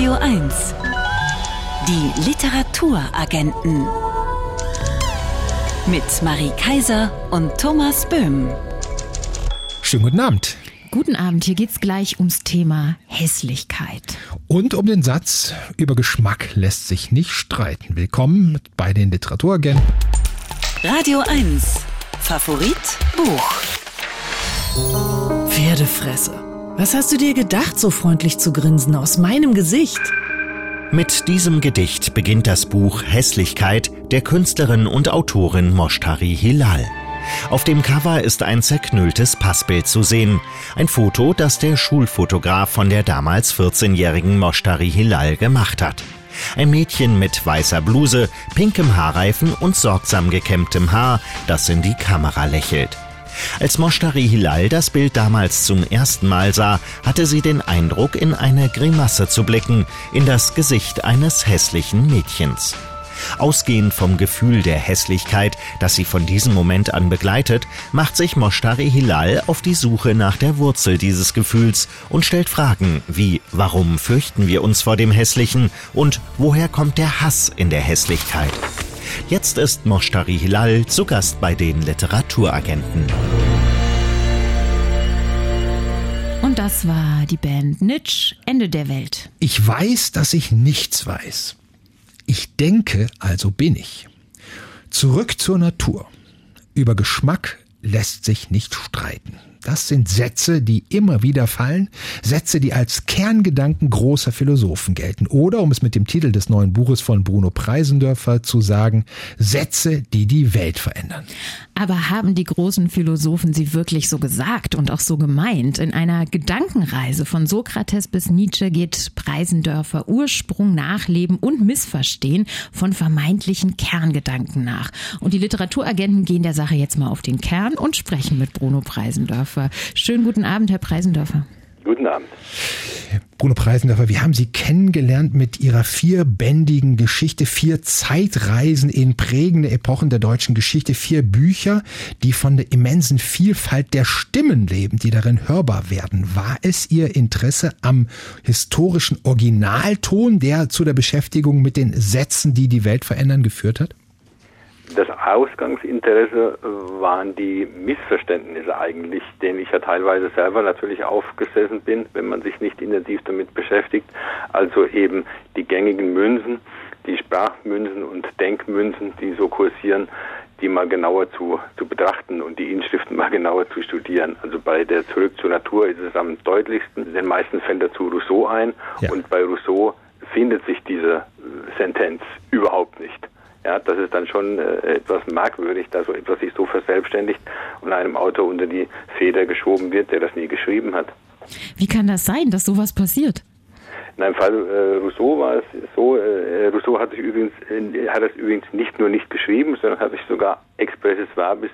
Radio 1. Die Literaturagenten. Mit Marie Kaiser und Thomas Böhm. Schönen guten Abend. Guten Abend, hier geht's gleich ums Thema Hässlichkeit. Und um den Satz, über Geschmack lässt sich nicht streiten. Willkommen bei den Literaturagenten. Radio 1. Favorit Buch. Pferdefresse. Was hast du dir gedacht, so freundlich zu grinsen aus meinem Gesicht? Mit diesem Gedicht beginnt das Buch Hässlichkeit der Künstlerin und Autorin Moshtari Hilal. Auf dem Cover ist ein zerknülltes Passbild zu sehen. Ein Foto, das der Schulfotograf von der damals 14-jährigen Moshtari Hilal gemacht hat. Ein Mädchen mit weißer Bluse, pinkem Haarreifen und sorgsam gekämmtem Haar, das in die Kamera lächelt. Als Moshtari Hilal das Bild damals zum ersten Mal sah, hatte sie den Eindruck, in eine Grimasse zu blicken, in das Gesicht eines hässlichen Mädchens. Ausgehend vom Gefühl der Hässlichkeit, das sie von diesem Moment an begleitet, macht sich Moshtari Hilal auf die Suche nach der Wurzel dieses Gefühls und stellt Fragen wie warum fürchten wir uns vor dem Hässlichen und woher kommt der Hass in der Hässlichkeit? Jetzt ist Moshtari Hilal zu Gast bei den Literaturagenten. Und das war die Band Nitsch, Ende der Welt. Ich weiß, dass ich nichts weiß. Ich denke, also bin ich. Zurück zur Natur. Über Geschmack lässt sich nicht streiten. Das sind Sätze, die immer wieder fallen, Sätze, die als Kerngedanken großer Philosophen gelten. Oder, um es mit dem Titel des neuen Buches von Bruno Preisendörfer zu sagen, Sätze, die die Welt verändern. Aber haben die großen Philosophen sie wirklich so gesagt und auch so gemeint? In einer Gedankenreise von Sokrates bis Nietzsche geht Preisendörfer Ursprung, Nachleben und Missverstehen von vermeintlichen Kerngedanken nach. Und die Literaturagenten gehen der Sache jetzt mal auf den Kern und sprechen mit Bruno Preisendörfer. Preisendörfer. Schönen guten Abend, Herr Preisendörfer. Guten Abend. Bruno Preisendörfer, wir haben Sie kennengelernt mit Ihrer vierbändigen Geschichte, vier Zeitreisen in prägende Epochen der deutschen Geschichte, vier Bücher, die von der immensen Vielfalt der Stimmen leben, die darin hörbar werden. War es Ihr Interesse am historischen Originalton, der zu der Beschäftigung mit den Sätzen, die die Welt verändern, geführt hat? Das Ausgangsinteresse waren die Missverständnisse eigentlich, denen ich ja teilweise selber natürlich aufgesessen bin, wenn man sich nicht intensiv damit beschäftigt. Also eben die gängigen Münzen, die Sprachmünzen und Denkmünzen, die so kursieren, die mal genauer zu, zu betrachten und die Inschriften mal genauer zu studieren. Also bei der Zurück zur Natur ist es am deutlichsten. Den meisten fällt dazu Rousseau ein ja. und bei Rousseau findet sich diese Sentenz überhaupt nicht. Ja, das ist dann schon äh, etwas merkwürdig, dass so etwas sich so verselbstständigt und einem Autor unter die Feder geschoben wird, der das nie geschrieben hat. Wie kann das sein, dass sowas passiert? In einem Fall äh, Rousseau war es so, äh, Rousseau hat sich übrigens äh, hat das übrigens nicht nur nicht geschrieben, sondern hat sich sogar expressis verbis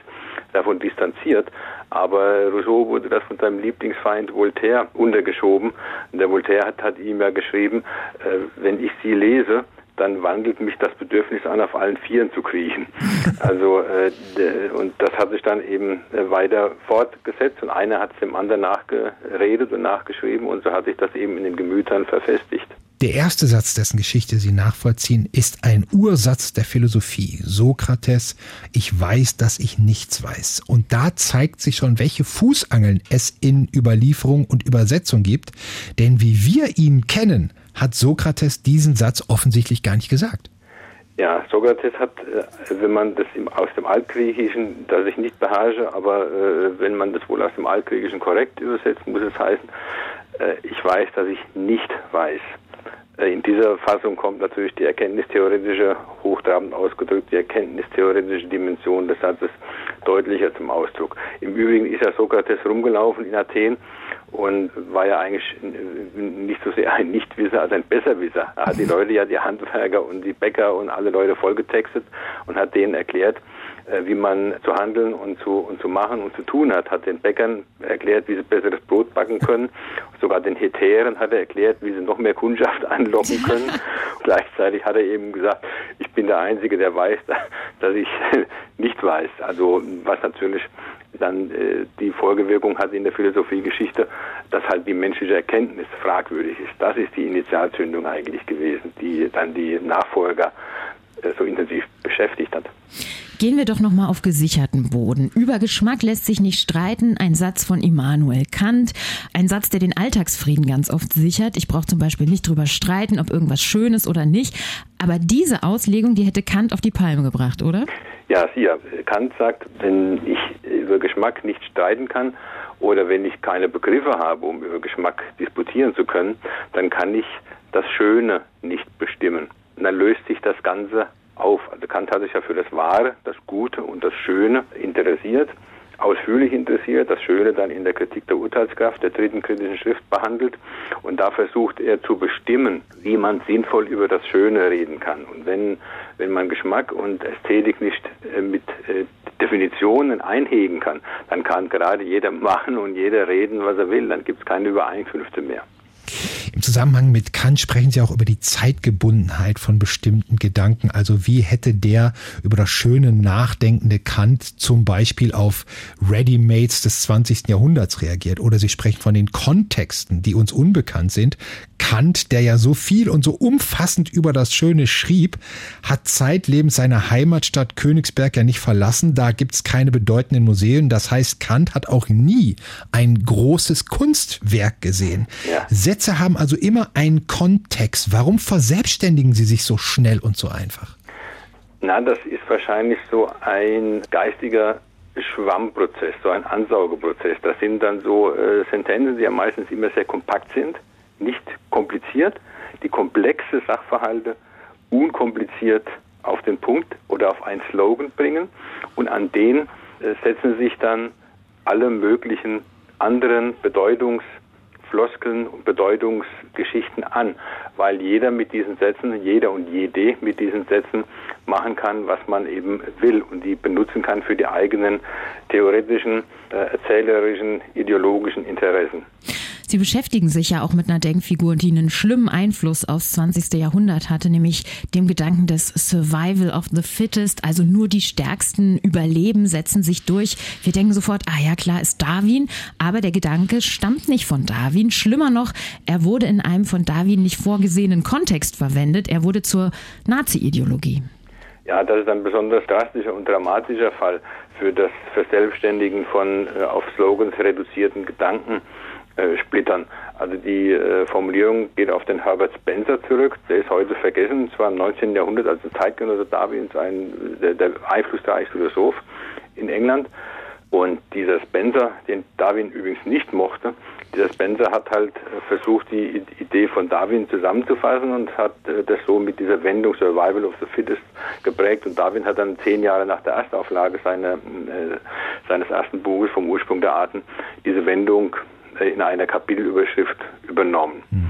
davon distanziert. Aber Rousseau wurde das von seinem Lieblingsfeind Voltaire untergeschoben. Und der Voltaire hat, hat ihm ja geschrieben, äh, wenn ich sie lese, dann wandelt mich das Bedürfnis an, auf allen Vieren zu kriechen. Also äh, und das hat sich dann eben äh, weiter fortgesetzt und einer hat es dem anderen nachgeredet und nachgeschrieben und so hat sich das eben in den Gemütern verfestigt. Der erste Satz, dessen Geschichte Sie nachvollziehen, ist ein Ursatz der Philosophie. Sokrates, ich weiß, dass ich nichts weiß. Und da zeigt sich schon, welche Fußangeln es in Überlieferung und Übersetzung gibt. Denn wie wir ihn kennen, hat Sokrates diesen Satz offensichtlich gar nicht gesagt. Ja, Sokrates hat, äh, wenn man das aus dem Altgriechischen, das ich nicht beherrsche, aber äh, wenn man das wohl aus dem Altgriechischen korrekt übersetzt, muss es heißen, äh, ich weiß, dass ich nicht weiß. In dieser Fassung kommt natürlich die erkenntnistheoretische, hochtrabend ausgedrückt, die erkenntnistheoretische Dimension des Satzes deutlicher zum Ausdruck. Im Übrigen ist ja Sokrates rumgelaufen in Athen und war ja eigentlich nicht so sehr ein Nichtwisser als ein Besserwisser. Er hat die Leute ja, die Handwerker und die Bäcker und alle Leute vollgetextet und hat denen erklärt, äh, wie man zu handeln und zu, und zu machen und zu tun hat, hat den Bäckern erklärt, wie sie besseres Brot backen können. Sogar den Hetären hat er erklärt, wie sie noch mehr Kundschaft anlocken können. Gleichzeitig hat er eben gesagt, ich bin der Einzige, der weiß, dass ich nicht weiß. Also was natürlich dann äh, die Folgewirkung hat in der Philosophiegeschichte, dass halt die menschliche Erkenntnis fragwürdig ist. Das ist die Initialzündung eigentlich gewesen, die dann die Nachfolger äh, so intensiv beschäftigt hat. Gehen wir doch noch mal auf gesicherten Boden. Über Geschmack lässt sich nicht streiten. Ein Satz von Immanuel Kant, ein Satz, der den Alltagsfrieden ganz oft sichert. Ich brauche zum Beispiel nicht drüber streiten, ob irgendwas schön ist oder nicht. Aber diese Auslegung, die hätte Kant auf die Palme gebracht, oder? Ja, ja. Kant sagt, wenn ich über Geschmack nicht streiten kann oder wenn ich keine Begriffe habe, um über Geschmack disputieren zu können, dann kann ich das Schöne nicht bestimmen. Und dann löst sich das Ganze auf. Also Kant hat sich ja für das Wahre, das Gute und das Schöne interessiert, ausführlich interessiert, das Schöne dann in der Kritik der Urteilskraft der dritten kritischen Schrift behandelt und da versucht er zu bestimmen, wie man sinnvoll über das Schöne reden kann. Und wenn, wenn man Geschmack und Ästhetik nicht äh, mit äh, Definitionen einhegen kann, dann kann gerade jeder machen und jeder reden, was er will, dann gibt es keine Übereinkünfte mehr. Im Zusammenhang mit Kant sprechen Sie auch über die Zeitgebundenheit von bestimmten Gedanken. Also wie hätte der über das schöne, nachdenkende Kant zum Beispiel auf Ready-Mates des 20. Jahrhunderts reagiert? Oder Sie sprechen von den Kontexten, die uns unbekannt sind. Kant, der ja so viel und so umfassend über das Schöne schrieb, hat zeitlebens seine Heimatstadt Königsberg ja nicht verlassen. Da gibt's keine bedeutenden Museen. Das heißt, Kant hat auch nie ein großes Kunstwerk gesehen. Ja. Sätze haben also immer einen Kontext. Warum verselbstständigen sie sich so schnell und so einfach? Na, das ist wahrscheinlich so ein geistiger Schwammprozess, so ein Ansaugeprozess. Das sind dann so äh, Sentenzen, die ja meistens immer sehr kompakt sind nicht kompliziert, die komplexe Sachverhalte unkompliziert auf den Punkt oder auf einen Slogan bringen und an den äh, setzen sich dann alle möglichen anderen Bedeutungsfloskeln und Bedeutungsgeschichten an, weil jeder mit diesen Sätzen, jeder und jede mit diesen Sätzen machen kann, was man eben will und die benutzen kann für die eigenen theoretischen, äh, erzählerischen, ideologischen Interessen. Sie beschäftigen sich ja auch mit einer Denkfigur, die einen schlimmen Einfluss aufs 20. Jahrhundert hatte, nämlich dem Gedanken des Survival of the Fittest, also nur die Stärksten überleben, setzen sich durch. Wir denken sofort, ah ja, klar ist Darwin, aber der Gedanke stammt nicht von Darwin. Schlimmer noch, er wurde in einem von Darwin nicht vorgesehenen Kontext verwendet. Er wurde zur Nazi-Ideologie. Ja, das ist ein besonders drastischer und dramatischer Fall für das Verselbstständigen von äh, auf Slogans reduzierten Gedanken äh, splittern. Also die äh, Formulierung geht auf den Herbert Spencer zurück. Der ist heute vergessen. Es war im 19. Jahrhundert, also Zeitgenosse Darwins, ein, der, der einflussreichste Philosoph in England. Und dieser Spencer, den Darwin übrigens nicht mochte, dieser Spencer hat halt versucht, die Idee von Darwin zusammenzufassen und hat äh, das so mit dieser Wendung Survival of the Fittest geprägt. Und Darwin hat dann zehn Jahre nach der Erstauflage seiner, äh, seines ersten Buches vom Ursprung der Arten diese Wendung in einer Kapitelüberschrift übernommen. Mhm.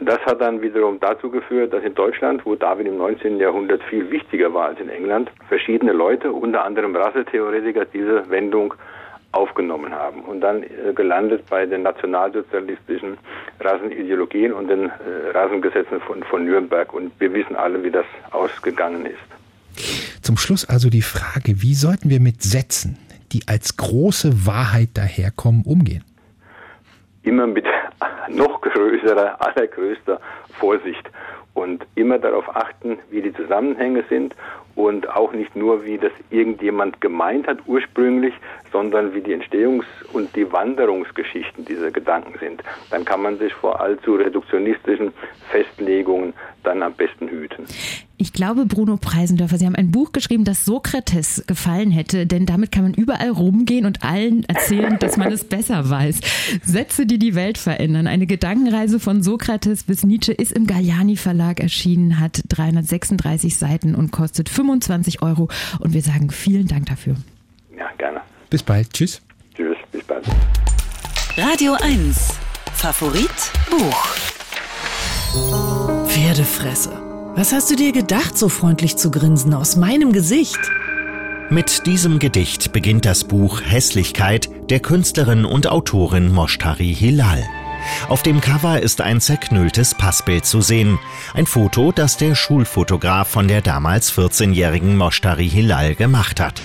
Das hat dann wiederum dazu geführt, dass in Deutschland, wo Darwin im 19. Jahrhundert viel wichtiger war als in England, verschiedene Leute, unter anderem Rassetheoretiker, diese Wendung aufgenommen haben und dann äh, gelandet bei den nationalsozialistischen Rassenideologien und den äh, Rassengesetzen von, von Nürnberg. Und wir wissen alle, wie das ausgegangen ist. Zum Schluss also die Frage, wie sollten wir mit Sätzen, die als große Wahrheit daherkommen, umgehen? Immer mit noch größerer, allergrößter Vorsicht und immer darauf achten, wie die Zusammenhänge sind und auch nicht nur, wie das irgendjemand gemeint hat ursprünglich, sondern wie die Entstehungs- und die Wanderungsgeschichten dieser Gedanken sind. Dann kann man sich vor allzu reduktionistischen Festlegungen dann am besten hüten. Ich glaube, Bruno Preisendörfer, Sie haben ein Buch geschrieben, das Sokrates gefallen hätte, denn damit kann man überall rumgehen und allen erzählen, dass man es besser weiß. Sätze, die die Welt verändern. Eine Gedankenreise von Sokrates bis Nietzsche ist im Galliani Verlag erschienen, hat 336 Seiten und kostet 25 Euro. Und wir sagen vielen Dank dafür. Ja, gerne. Bis bald. Tschüss. Tschüss. Bis bald. Radio 1. Favorit Buch. Pferdefresse. Was hast du dir gedacht, so freundlich zu grinsen aus meinem Gesicht? Mit diesem Gedicht beginnt das Buch Hässlichkeit der Künstlerin und Autorin Moshtari Hilal. Auf dem Cover ist ein zerknülltes Passbild zu sehen. Ein Foto, das der Schulfotograf von der damals 14-jährigen Moshtari Hilal gemacht hat.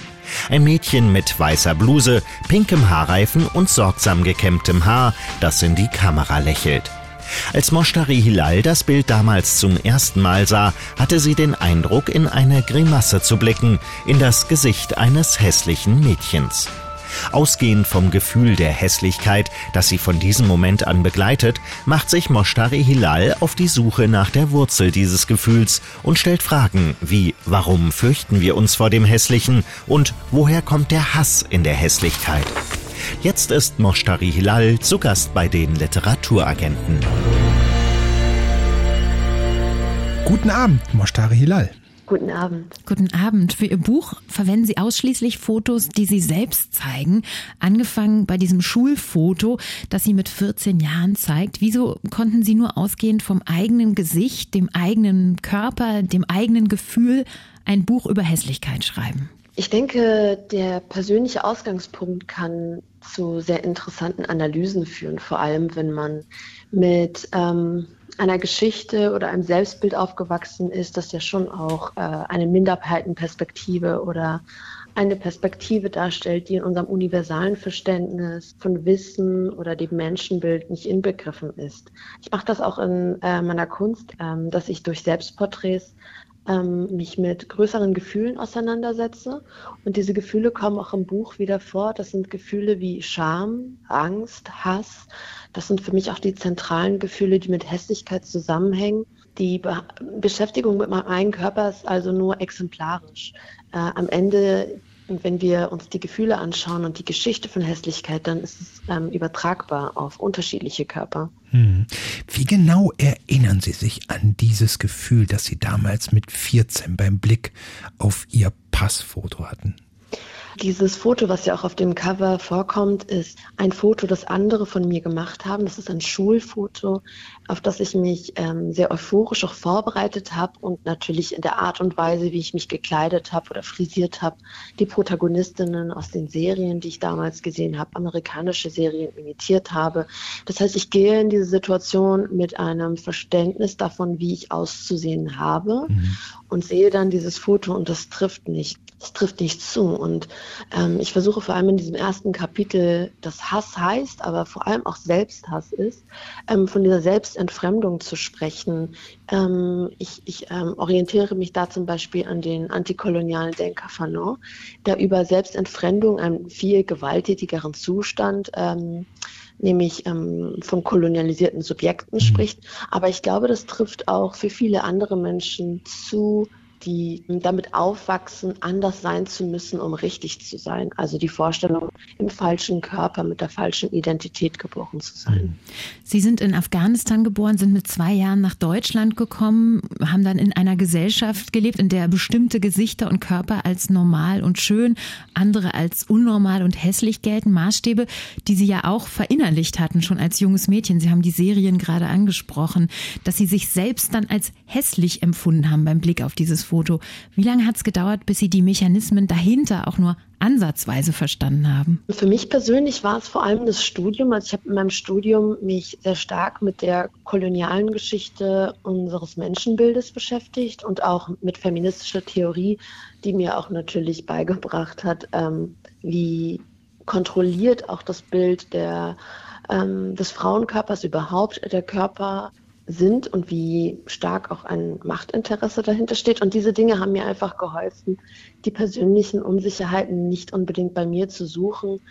Ein Mädchen mit weißer Bluse, pinkem Haarreifen und sorgsam gekämmtem Haar, das in die Kamera lächelt. Als Moshtari Hilal das Bild damals zum ersten Mal sah, hatte sie den Eindruck, in eine Grimasse zu blicken, in das Gesicht eines hässlichen Mädchens. Ausgehend vom Gefühl der Hässlichkeit, das sie von diesem Moment an begleitet, macht sich Moshtari Hilal auf die Suche nach der Wurzel dieses Gefühls und stellt Fragen wie warum fürchten wir uns vor dem Hässlichen und woher kommt der Hass in der Hässlichkeit? Jetzt ist Moshtari Hilal zu Gast bei den Literaturagenten. Guten Abend, Moshtari Hilal. Guten Abend. Guten Abend. Für Ihr Buch verwenden Sie ausschließlich Fotos, die Sie selbst zeigen. Angefangen bei diesem Schulfoto, das Sie mit 14 Jahren zeigt. Wieso konnten Sie nur ausgehend vom eigenen Gesicht, dem eigenen Körper, dem eigenen Gefühl ein Buch über Hässlichkeit schreiben? Ich denke, der persönliche Ausgangspunkt kann zu sehr interessanten Analysen führen, vor allem wenn man mit ähm, einer Geschichte oder einem Selbstbild aufgewachsen ist, das ja schon auch äh, eine Minderheitenperspektive oder eine Perspektive darstellt, die in unserem universalen Verständnis von Wissen oder dem Menschenbild nicht inbegriffen ist. Ich mache das auch in äh, meiner Kunst, ähm, dass ich durch Selbstporträts ähm, mich mit größeren Gefühlen auseinandersetze. Und diese Gefühle kommen auch im Buch wieder vor. Das sind Gefühle wie Scham, Angst, Hass. Das sind für mich auch die zentralen Gefühle, die mit Hässlichkeit zusammenhängen. Die Be Beschäftigung mit meinem eigenen Körper ist also nur exemplarisch. Äh, am Ende und wenn wir uns die Gefühle anschauen und die Geschichte von Hässlichkeit, dann ist es ähm, übertragbar auf unterschiedliche Körper. Hm. Wie genau erinnern Sie sich an dieses Gefühl, das Sie damals mit 14 beim Blick auf Ihr Passfoto hatten? Dieses Foto, was ja auch auf dem Cover vorkommt, ist ein Foto, das andere von mir gemacht haben. Das ist ein Schulfoto, auf das ich mich ähm, sehr euphorisch auch vorbereitet habe und natürlich in der Art und Weise, wie ich mich gekleidet habe oder frisiert habe, die Protagonistinnen aus den Serien, die ich damals gesehen habe, amerikanische Serien imitiert habe. Das heißt, ich gehe in diese Situation mit einem Verständnis davon, wie ich auszusehen habe mhm. und sehe dann dieses Foto und das trifft nicht. Das trifft nicht zu. Und ähm, ich versuche vor allem in diesem ersten Kapitel, das Hass heißt, aber vor allem auch Selbsthass ist, ähm, von dieser Selbstentfremdung zu sprechen. Ähm, ich ich ähm, orientiere mich da zum Beispiel an den antikolonialen Denker Fanon, der über Selbstentfremdung, einen viel gewalttätigeren Zustand, ähm, nämlich ähm, von kolonialisierten Subjekten mhm. spricht. Aber ich glaube, das trifft auch für viele andere Menschen zu, die damit aufwachsen, anders sein zu müssen, um richtig zu sein. Also die Vorstellung, im falschen Körper mit der falschen Identität geboren zu sein. Sie sind in Afghanistan geboren, sind mit zwei Jahren nach Deutschland gekommen, haben dann in einer Gesellschaft gelebt, in der bestimmte Gesichter und Körper als normal und schön, andere als unnormal und hässlich gelten. Maßstäbe, die Sie ja auch verinnerlicht hatten, schon als junges Mädchen. Sie haben die Serien gerade angesprochen, dass Sie sich selbst dann als hässlich empfunden haben beim Blick auf dieses Foto. Wie lange hat es gedauert, bis Sie die Mechanismen dahinter auch nur ansatzweise verstanden haben? Für mich persönlich war es vor allem das Studium. Also ich habe in meinem Studium mich sehr stark mit der kolonialen Geschichte unseres Menschenbildes beschäftigt und auch mit feministischer Theorie, die mir auch natürlich beigebracht hat, ähm, wie kontrolliert auch das Bild der, ähm, des Frauenkörpers überhaupt der Körper sind und wie stark auch ein Machtinteresse dahinter steht. Und diese Dinge haben mir einfach geholfen, die persönlichen Unsicherheiten nicht unbedingt bei mir zu suchen,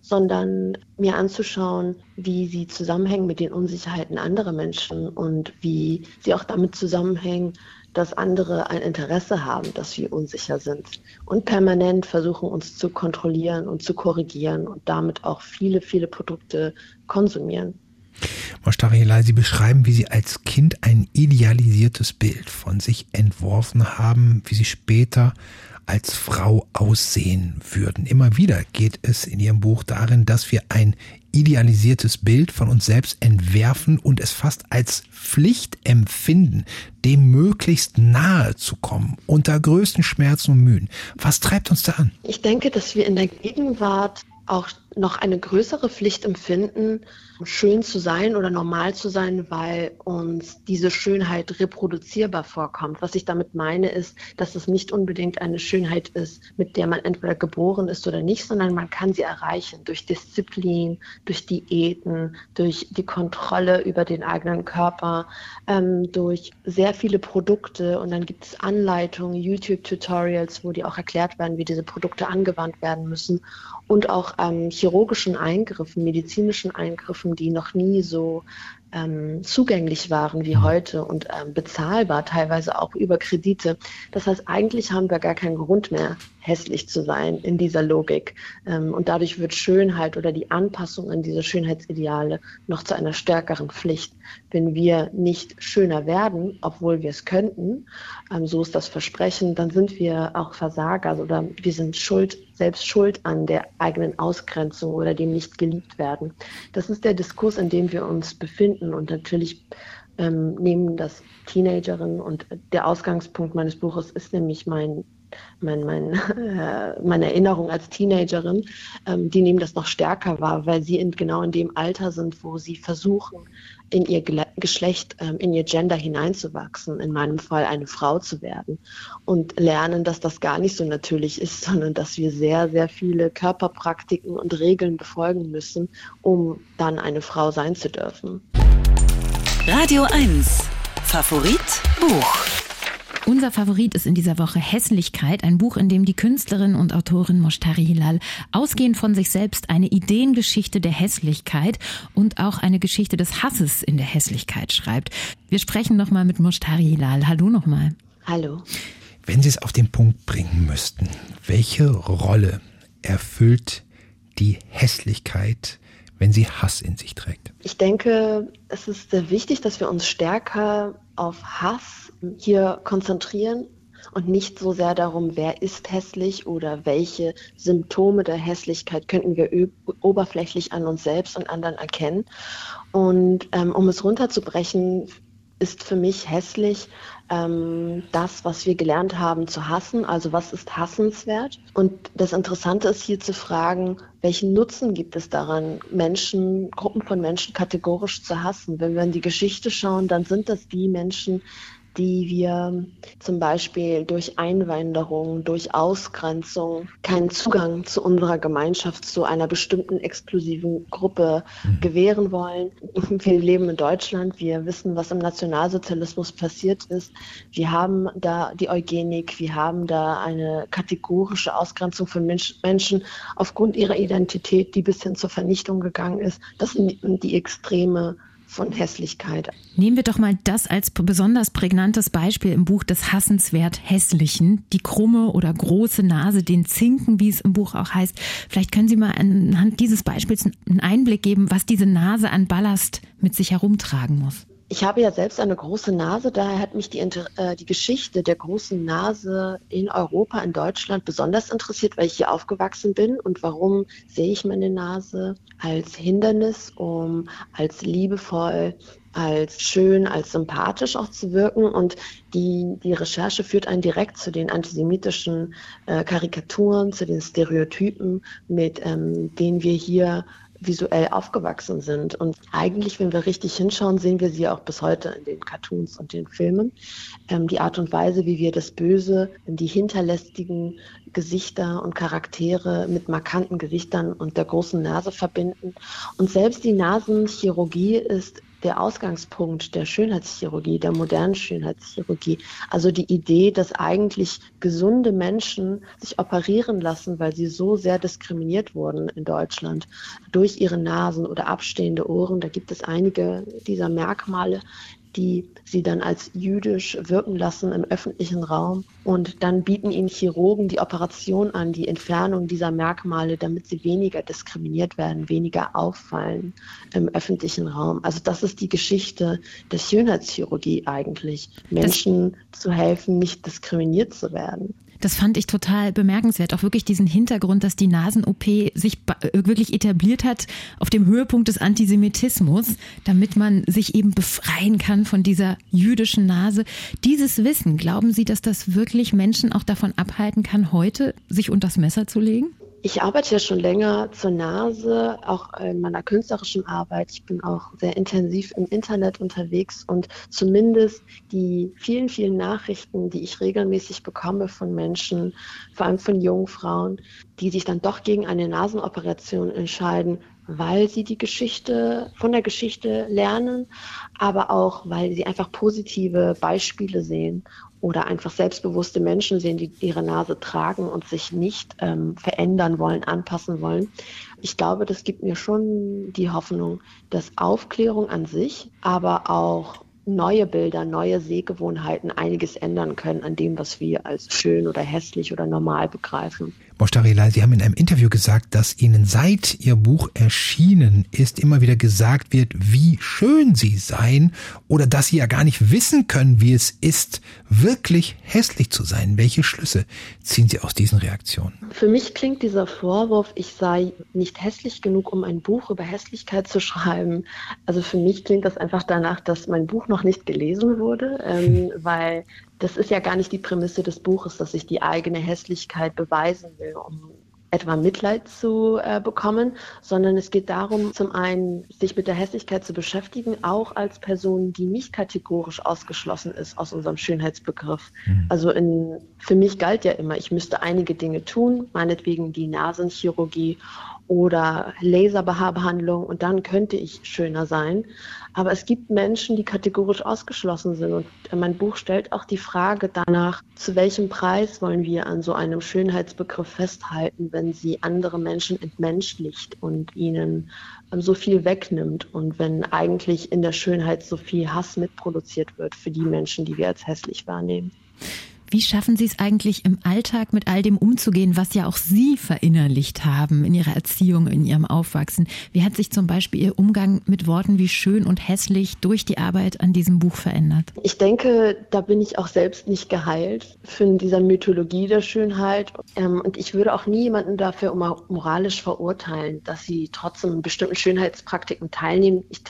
sondern mir anzuschauen, wie sie zusammenhängen mit den Unsicherheiten anderer Menschen und wie sie auch damit zusammenhängen, dass andere ein Interesse haben, dass wir unsicher sind und permanent versuchen, uns zu kontrollieren und zu korrigieren und damit auch viele, viele Produkte konsumieren. Mostarelai, Sie beschreiben, wie Sie als Kind ein idealisiertes Bild von sich entworfen haben, wie Sie später als Frau aussehen würden. Immer wieder geht es in Ihrem Buch darin, dass wir ein idealisiertes Bild von uns selbst entwerfen und es fast als Pflicht empfinden, dem möglichst nahe zu kommen, unter größten Schmerzen und Mühen. Was treibt uns da an? Ich denke, dass wir in der Gegenwart auch noch eine größere Pflicht empfinden, schön zu sein oder normal zu sein, weil uns diese Schönheit reproduzierbar vorkommt. Was ich damit meine, ist, dass es nicht unbedingt eine Schönheit ist, mit der man entweder geboren ist oder nicht, sondern man kann sie erreichen durch Disziplin, durch Diäten, durch die Kontrolle über den eigenen Körper, ähm, durch sehr viele Produkte und dann gibt es Anleitungen, YouTube-Tutorials, wo die auch erklärt werden, wie diese Produkte angewandt werden müssen und auch ähm, chirurgischen Eingriffen, medizinischen Eingriffen, die noch nie so ähm, zugänglich waren wie mhm. heute und ähm, bezahlbar, teilweise auch über Kredite. Das heißt, eigentlich haben wir gar keinen Grund mehr, hässlich zu sein in dieser Logik. Ähm, und dadurch wird Schönheit oder die Anpassung an diese Schönheitsideale noch zu einer stärkeren Pflicht. Wenn wir nicht schöner werden, obwohl wir es könnten, ähm, so ist das Versprechen, dann sind wir auch Versager oder wir sind schuld, selbst schuld an der eigenen Ausgrenzung oder dem nicht geliebt werden. Das ist der Diskurs, in dem wir uns befinden und natürlich ähm, nehmen das Teenagerinnen und der Ausgangspunkt meines Buches ist nämlich mein mein, mein, äh, meine Erinnerung als Teenagerin, ähm, die nehmen das noch stärker wahr, weil sie in, genau in dem Alter sind, wo sie versuchen, in ihr Geschlecht, ähm, in ihr Gender hineinzuwachsen, in meinem Fall eine Frau zu werden. Und lernen, dass das gar nicht so natürlich ist, sondern dass wir sehr, sehr viele Körperpraktiken und Regeln befolgen müssen, um dann eine Frau sein zu dürfen. Radio 1 Favorit Buch unser Favorit ist in dieser Woche Hässlichkeit, ein Buch, in dem die Künstlerin und Autorin Moshtari Hilal ausgehend von sich selbst eine Ideengeschichte der Hässlichkeit und auch eine Geschichte des Hasses in der Hässlichkeit schreibt. Wir sprechen nochmal mit Moshtari Hilal. Hallo nochmal. Hallo. Wenn Sie es auf den Punkt bringen müssten, welche Rolle erfüllt die Hässlichkeit wenn sie Hass in sich trägt? Ich denke, es ist sehr wichtig, dass wir uns stärker auf Hass hier konzentrieren und nicht so sehr darum, wer ist hässlich oder welche Symptome der Hässlichkeit könnten wir oberflächlich an uns selbst und anderen erkennen. Und ähm, um es runterzubrechen, ist für mich hässlich ähm, das, was wir gelernt haben zu hassen. Also was ist hassenswert? Und das Interessante ist hier zu fragen, welchen Nutzen gibt es daran, Menschen, Gruppen von Menschen kategorisch zu hassen? Wenn wir in die Geschichte schauen, dann sind das die Menschen, die wir zum Beispiel durch Einwanderung, durch Ausgrenzung keinen Zugang zu unserer Gemeinschaft, zu einer bestimmten exklusiven Gruppe mhm. gewähren wollen. Wir leben in Deutschland, wir wissen, was im Nationalsozialismus passiert ist. Wir haben da die Eugenik, wir haben da eine kategorische Ausgrenzung von Menschen aufgrund ihrer Identität, die bis hin zur Vernichtung gegangen ist. Das sind die Extreme von Hässlichkeit. Nehmen wir doch mal das als besonders prägnantes Beispiel im Buch des hassenswert Hässlichen, die krumme oder große Nase, den Zinken, wie es im Buch auch heißt. Vielleicht können Sie mal anhand dieses Beispiels einen Einblick geben, was diese Nase an Ballast mit sich herumtragen muss. Ich habe ja selbst eine große Nase, daher hat mich die, äh, die Geschichte der großen Nase in Europa, in Deutschland besonders interessiert, weil ich hier aufgewachsen bin. Und warum sehe ich meine Nase als Hindernis, um als liebevoll, als schön, als sympathisch auch zu wirken. Und die, die Recherche führt einen direkt zu den antisemitischen äh, Karikaturen, zu den Stereotypen, mit ähm, denen wir hier visuell aufgewachsen sind. Und eigentlich, wenn wir richtig hinschauen, sehen wir sie auch bis heute in den Cartoons und den Filmen. Ähm, die Art und Weise, wie wir das Böse, die hinterlästigen Gesichter und Charaktere mit markanten Gesichtern und der großen Nase verbinden. Und selbst die Nasenchirurgie ist der Ausgangspunkt der Schönheitschirurgie, der modernen Schönheitschirurgie. Also die Idee, dass eigentlich gesunde Menschen sich operieren lassen, weil sie so sehr diskriminiert wurden in Deutschland durch ihre Nasen oder abstehende Ohren. Da gibt es einige dieser Merkmale, die sie dann als jüdisch wirken lassen im öffentlichen Raum. Und dann bieten ihnen Chirurgen die Operation an, die Entfernung dieser Merkmale, damit sie weniger diskriminiert werden, weniger auffallen im öffentlichen Raum. Also das ist die Geschichte der Schönheitschirurgie eigentlich, Menschen das zu helfen, nicht diskriminiert zu werden. Das fand ich total bemerkenswert. Auch wirklich diesen Hintergrund, dass die Nasen-OP sich äh, wirklich etabliert hat auf dem Höhepunkt des Antisemitismus, damit man sich eben befreien kann von dieser jüdischen Nase. Dieses Wissen, glauben Sie, dass das wirklich Menschen auch davon abhalten kann, heute sich unters Messer zu legen? Ich arbeite ja schon länger zur Nase, auch in meiner künstlerischen Arbeit. Ich bin auch sehr intensiv im Internet unterwegs und zumindest die vielen, vielen Nachrichten, die ich regelmäßig bekomme von Menschen, vor allem von jungen Frauen, die sich dann doch gegen eine Nasenoperation entscheiden, weil sie die Geschichte von der Geschichte lernen, aber auch weil sie einfach positive Beispiele sehen oder einfach selbstbewusste Menschen sehen, die ihre Nase tragen und sich nicht ähm, verändern wollen, anpassen wollen. Ich glaube, das gibt mir schon die Hoffnung, dass Aufklärung an sich, aber auch neue Bilder, neue Sehgewohnheiten einiges ändern können an dem, was wir als schön oder hässlich oder normal begreifen. Moshtarila, Sie haben in einem Interview gesagt, dass Ihnen seit Ihr Buch erschienen ist, immer wieder gesagt wird, wie schön Sie seien oder dass Sie ja gar nicht wissen können, wie es ist, wirklich hässlich zu sein. Welche Schlüsse ziehen Sie aus diesen Reaktionen? Für mich klingt dieser Vorwurf, ich sei nicht hässlich genug, um ein Buch über Hässlichkeit zu schreiben. Also für mich klingt das einfach danach, dass mein Buch noch nicht gelesen wurde, ähm, weil das ist ja gar nicht die Prämisse des Buches, dass ich die eigene Hässlichkeit beweisen will, um etwa Mitleid zu äh, bekommen, sondern es geht darum, zum einen sich mit der Hässlichkeit zu beschäftigen, auch als Person, die nicht kategorisch ausgeschlossen ist aus unserem Schönheitsbegriff. Mhm. Also in, für mich galt ja immer, ich müsste einige Dinge tun, meinetwegen die Nasenchirurgie oder Laserbehaarbehandlung und dann könnte ich schöner sein. Aber es gibt Menschen, die kategorisch ausgeschlossen sind. Und mein Buch stellt auch die Frage danach, zu welchem Preis wollen wir an so einem Schönheitsbegriff festhalten, wenn sie andere Menschen entmenschlicht und ihnen ähm, so viel wegnimmt und wenn eigentlich in der Schönheit so viel Hass mitproduziert wird für die Menschen, die wir als hässlich wahrnehmen. Wie schaffen Sie es eigentlich im Alltag mit all dem umzugehen, was ja auch Sie verinnerlicht haben in Ihrer Erziehung, in Ihrem Aufwachsen? Wie hat sich zum Beispiel Ihr Umgang mit Worten wie schön und hässlich durch die Arbeit an diesem Buch verändert? Ich denke, da bin ich auch selbst nicht geheilt von dieser Mythologie der Schönheit. Ähm, und ich würde auch nie jemanden dafür moralisch verurteilen, dass sie trotzdem bestimmten Schönheitspraktiken teilnehmen. Ich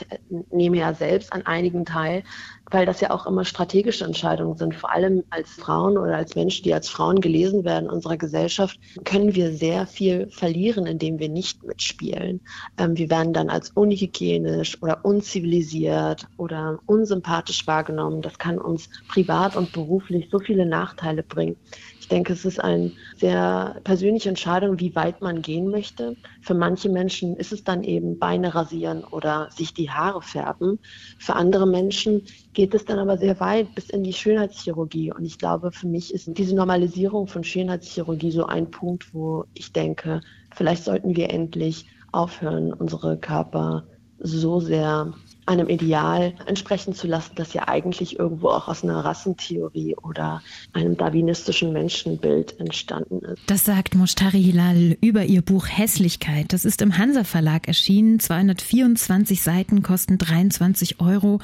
nehme ja selbst an einigen teil weil das ja auch immer strategische Entscheidungen sind. Vor allem als Frauen oder als Menschen, die als Frauen gelesen werden in unserer Gesellschaft, können wir sehr viel verlieren, indem wir nicht mitspielen. Ähm, wir werden dann als unhygienisch oder unzivilisiert oder unsympathisch wahrgenommen. Das kann uns privat und beruflich so viele Nachteile bringen. Ich denke, es ist eine sehr persönliche Entscheidung, wie weit man gehen möchte. Für manche Menschen ist es dann eben Beine rasieren oder sich die Haare färben. Für andere Menschen geht es dann aber sehr weit bis in die Schönheitschirurgie. Und ich glaube, für mich ist diese Normalisierung von Schönheitschirurgie so ein Punkt, wo ich denke, vielleicht sollten wir endlich aufhören, unsere Körper so sehr einem Ideal entsprechen zu lassen, das ja eigentlich irgendwo auch aus einer Rassentheorie oder einem darwinistischen Menschenbild entstanden ist. Das sagt Moshtari Hilal über ihr Buch Hässlichkeit. Das ist im Hansa Verlag erschienen. 224 Seiten kosten 23 Euro.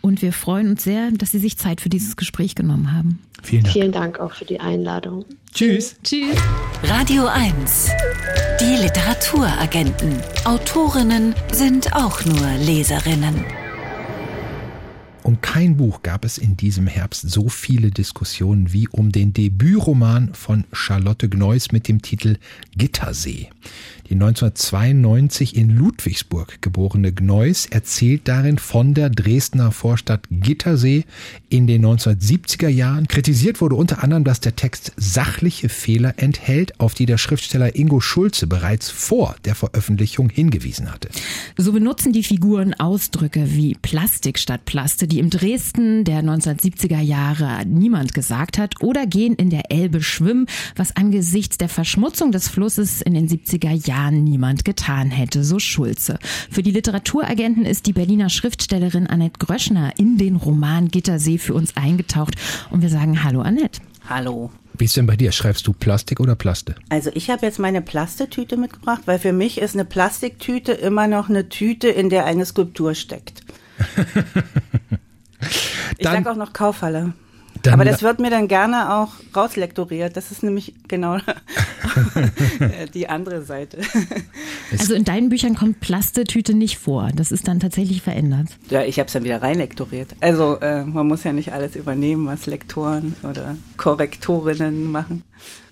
Und wir freuen uns sehr, dass Sie sich Zeit für dieses Gespräch genommen haben. Vielen Dank. Vielen Dank auch für die Einladung. Tschüss. Tschüss. Radio 1. Die Literaturagenten. Autorinnen sind auch nur Leserinnen. Um kein Buch gab es in diesem Herbst so viele Diskussionen wie um den Debütroman von Charlotte Gneuss mit dem Titel Gittersee. Die 1992 in Ludwigsburg geborene Gneuss erzählt darin von der Dresdner Vorstadt Gittersee in den 1970er Jahren. Kritisiert wurde unter anderem, dass der Text sachliche Fehler enthält, auf die der Schriftsteller Ingo Schulze bereits vor der Veröffentlichung hingewiesen hatte. So benutzen die Figuren Ausdrücke wie Plastik statt Plaste, die im Dresden der 1970er Jahre niemand gesagt hat, oder gehen in der Elbe schwimmen, was angesichts der Verschmutzung des Flusses in den 70er Jahren Jahren niemand getan hätte, so Schulze. Für die Literaturagenten ist die Berliner Schriftstellerin Annette Gröschner in den Roman Gittersee für uns eingetaucht und wir sagen Hallo Annette. Hallo. Wie ist denn bei dir? Schreibst du Plastik oder Plaste? Also ich habe jetzt meine Plastetüte mitgebracht, weil für mich ist eine Plastiktüte immer noch eine Tüte, in der eine Skulptur steckt. ich sage auch noch Kaufhalle. Dann Aber das wird mir dann gerne auch rauslektoriert. Das ist nämlich genau die andere Seite. Also in deinen Büchern kommt Plastetüte nicht vor. Das ist dann tatsächlich verändert. Ja, ich habe es dann wieder reinlektoriert. Also äh, man muss ja nicht alles übernehmen, was Lektoren oder Korrektorinnen machen.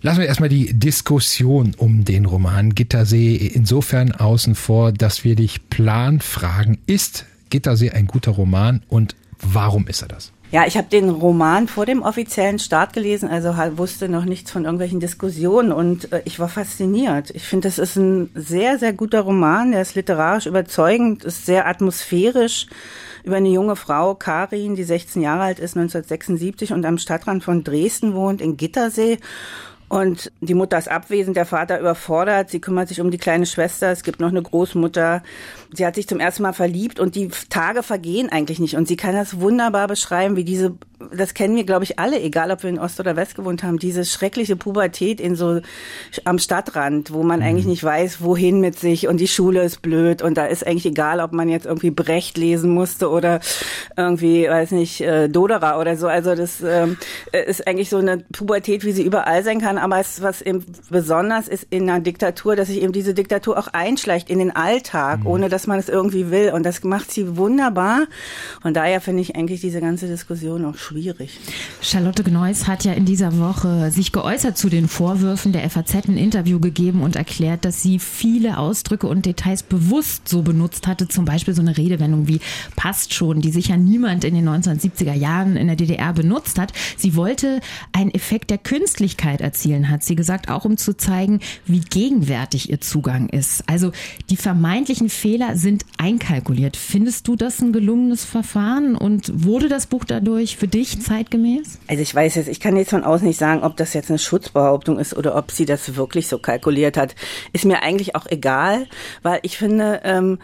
Lassen wir erstmal die Diskussion um den Roman Gittersee insofern außen vor, dass wir dich plan fragen, ist Gittersee ein guter Roman und warum ist er das? Ja, ich habe den Roman vor dem offiziellen Start gelesen, also wusste noch nichts von irgendwelchen Diskussionen und äh, ich war fasziniert. Ich finde, das ist ein sehr, sehr guter Roman. Der ist literarisch überzeugend, ist sehr atmosphärisch über eine junge Frau, Karin, die 16 Jahre alt ist, 1976 und am Stadtrand von Dresden wohnt, in Gittersee und die Mutter ist abwesend, der Vater überfordert. Sie kümmert sich um die kleine Schwester. Es gibt noch eine Großmutter. Sie hat sich zum ersten Mal verliebt und die Tage vergehen eigentlich nicht. Und sie kann das wunderbar beschreiben, wie diese das kennen wir, glaube ich, alle, egal ob wir in Ost oder West gewohnt haben, diese schreckliche Pubertät in so am Stadtrand, wo man mhm. eigentlich nicht weiß, wohin mit sich und die Schule ist blöd und da ist eigentlich egal, ob man jetzt irgendwie Brecht lesen musste oder irgendwie, weiß nicht, äh, Dodera oder so. Also das ähm, ist eigentlich so eine Pubertät, wie sie überall sein kann, aber es, was eben besonders ist in einer Diktatur, dass sich eben diese Diktatur auch einschleicht in den Alltag, mhm. ohne dass man es irgendwie will und das macht sie wunderbar und daher finde ich eigentlich diese ganze Diskussion auch schön schwierig. Charlotte Gneuss hat ja in dieser Woche sich geäußert zu den Vorwürfen der FAZ ein Interview gegeben und erklärt, dass sie viele Ausdrücke und Details bewusst so benutzt hatte. Zum Beispiel so eine Redewendung wie passt schon, die sicher niemand in den 1970er Jahren in der DDR benutzt hat. Sie wollte einen Effekt der Künstlichkeit erzielen, hat sie gesagt, auch um zu zeigen, wie gegenwärtig ihr Zugang ist. Also die vermeintlichen Fehler sind einkalkuliert. Findest du das ein gelungenes Verfahren und wurde das Buch dadurch für dich dich zeitgemäß? Also ich weiß jetzt, ich kann jetzt von außen nicht sagen, ob das jetzt eine Schutzbehauptung ist oder ob sie das wirklich so kalkuliert hat. Ist mir eigentlich auch egal, weil ich finde, ähm,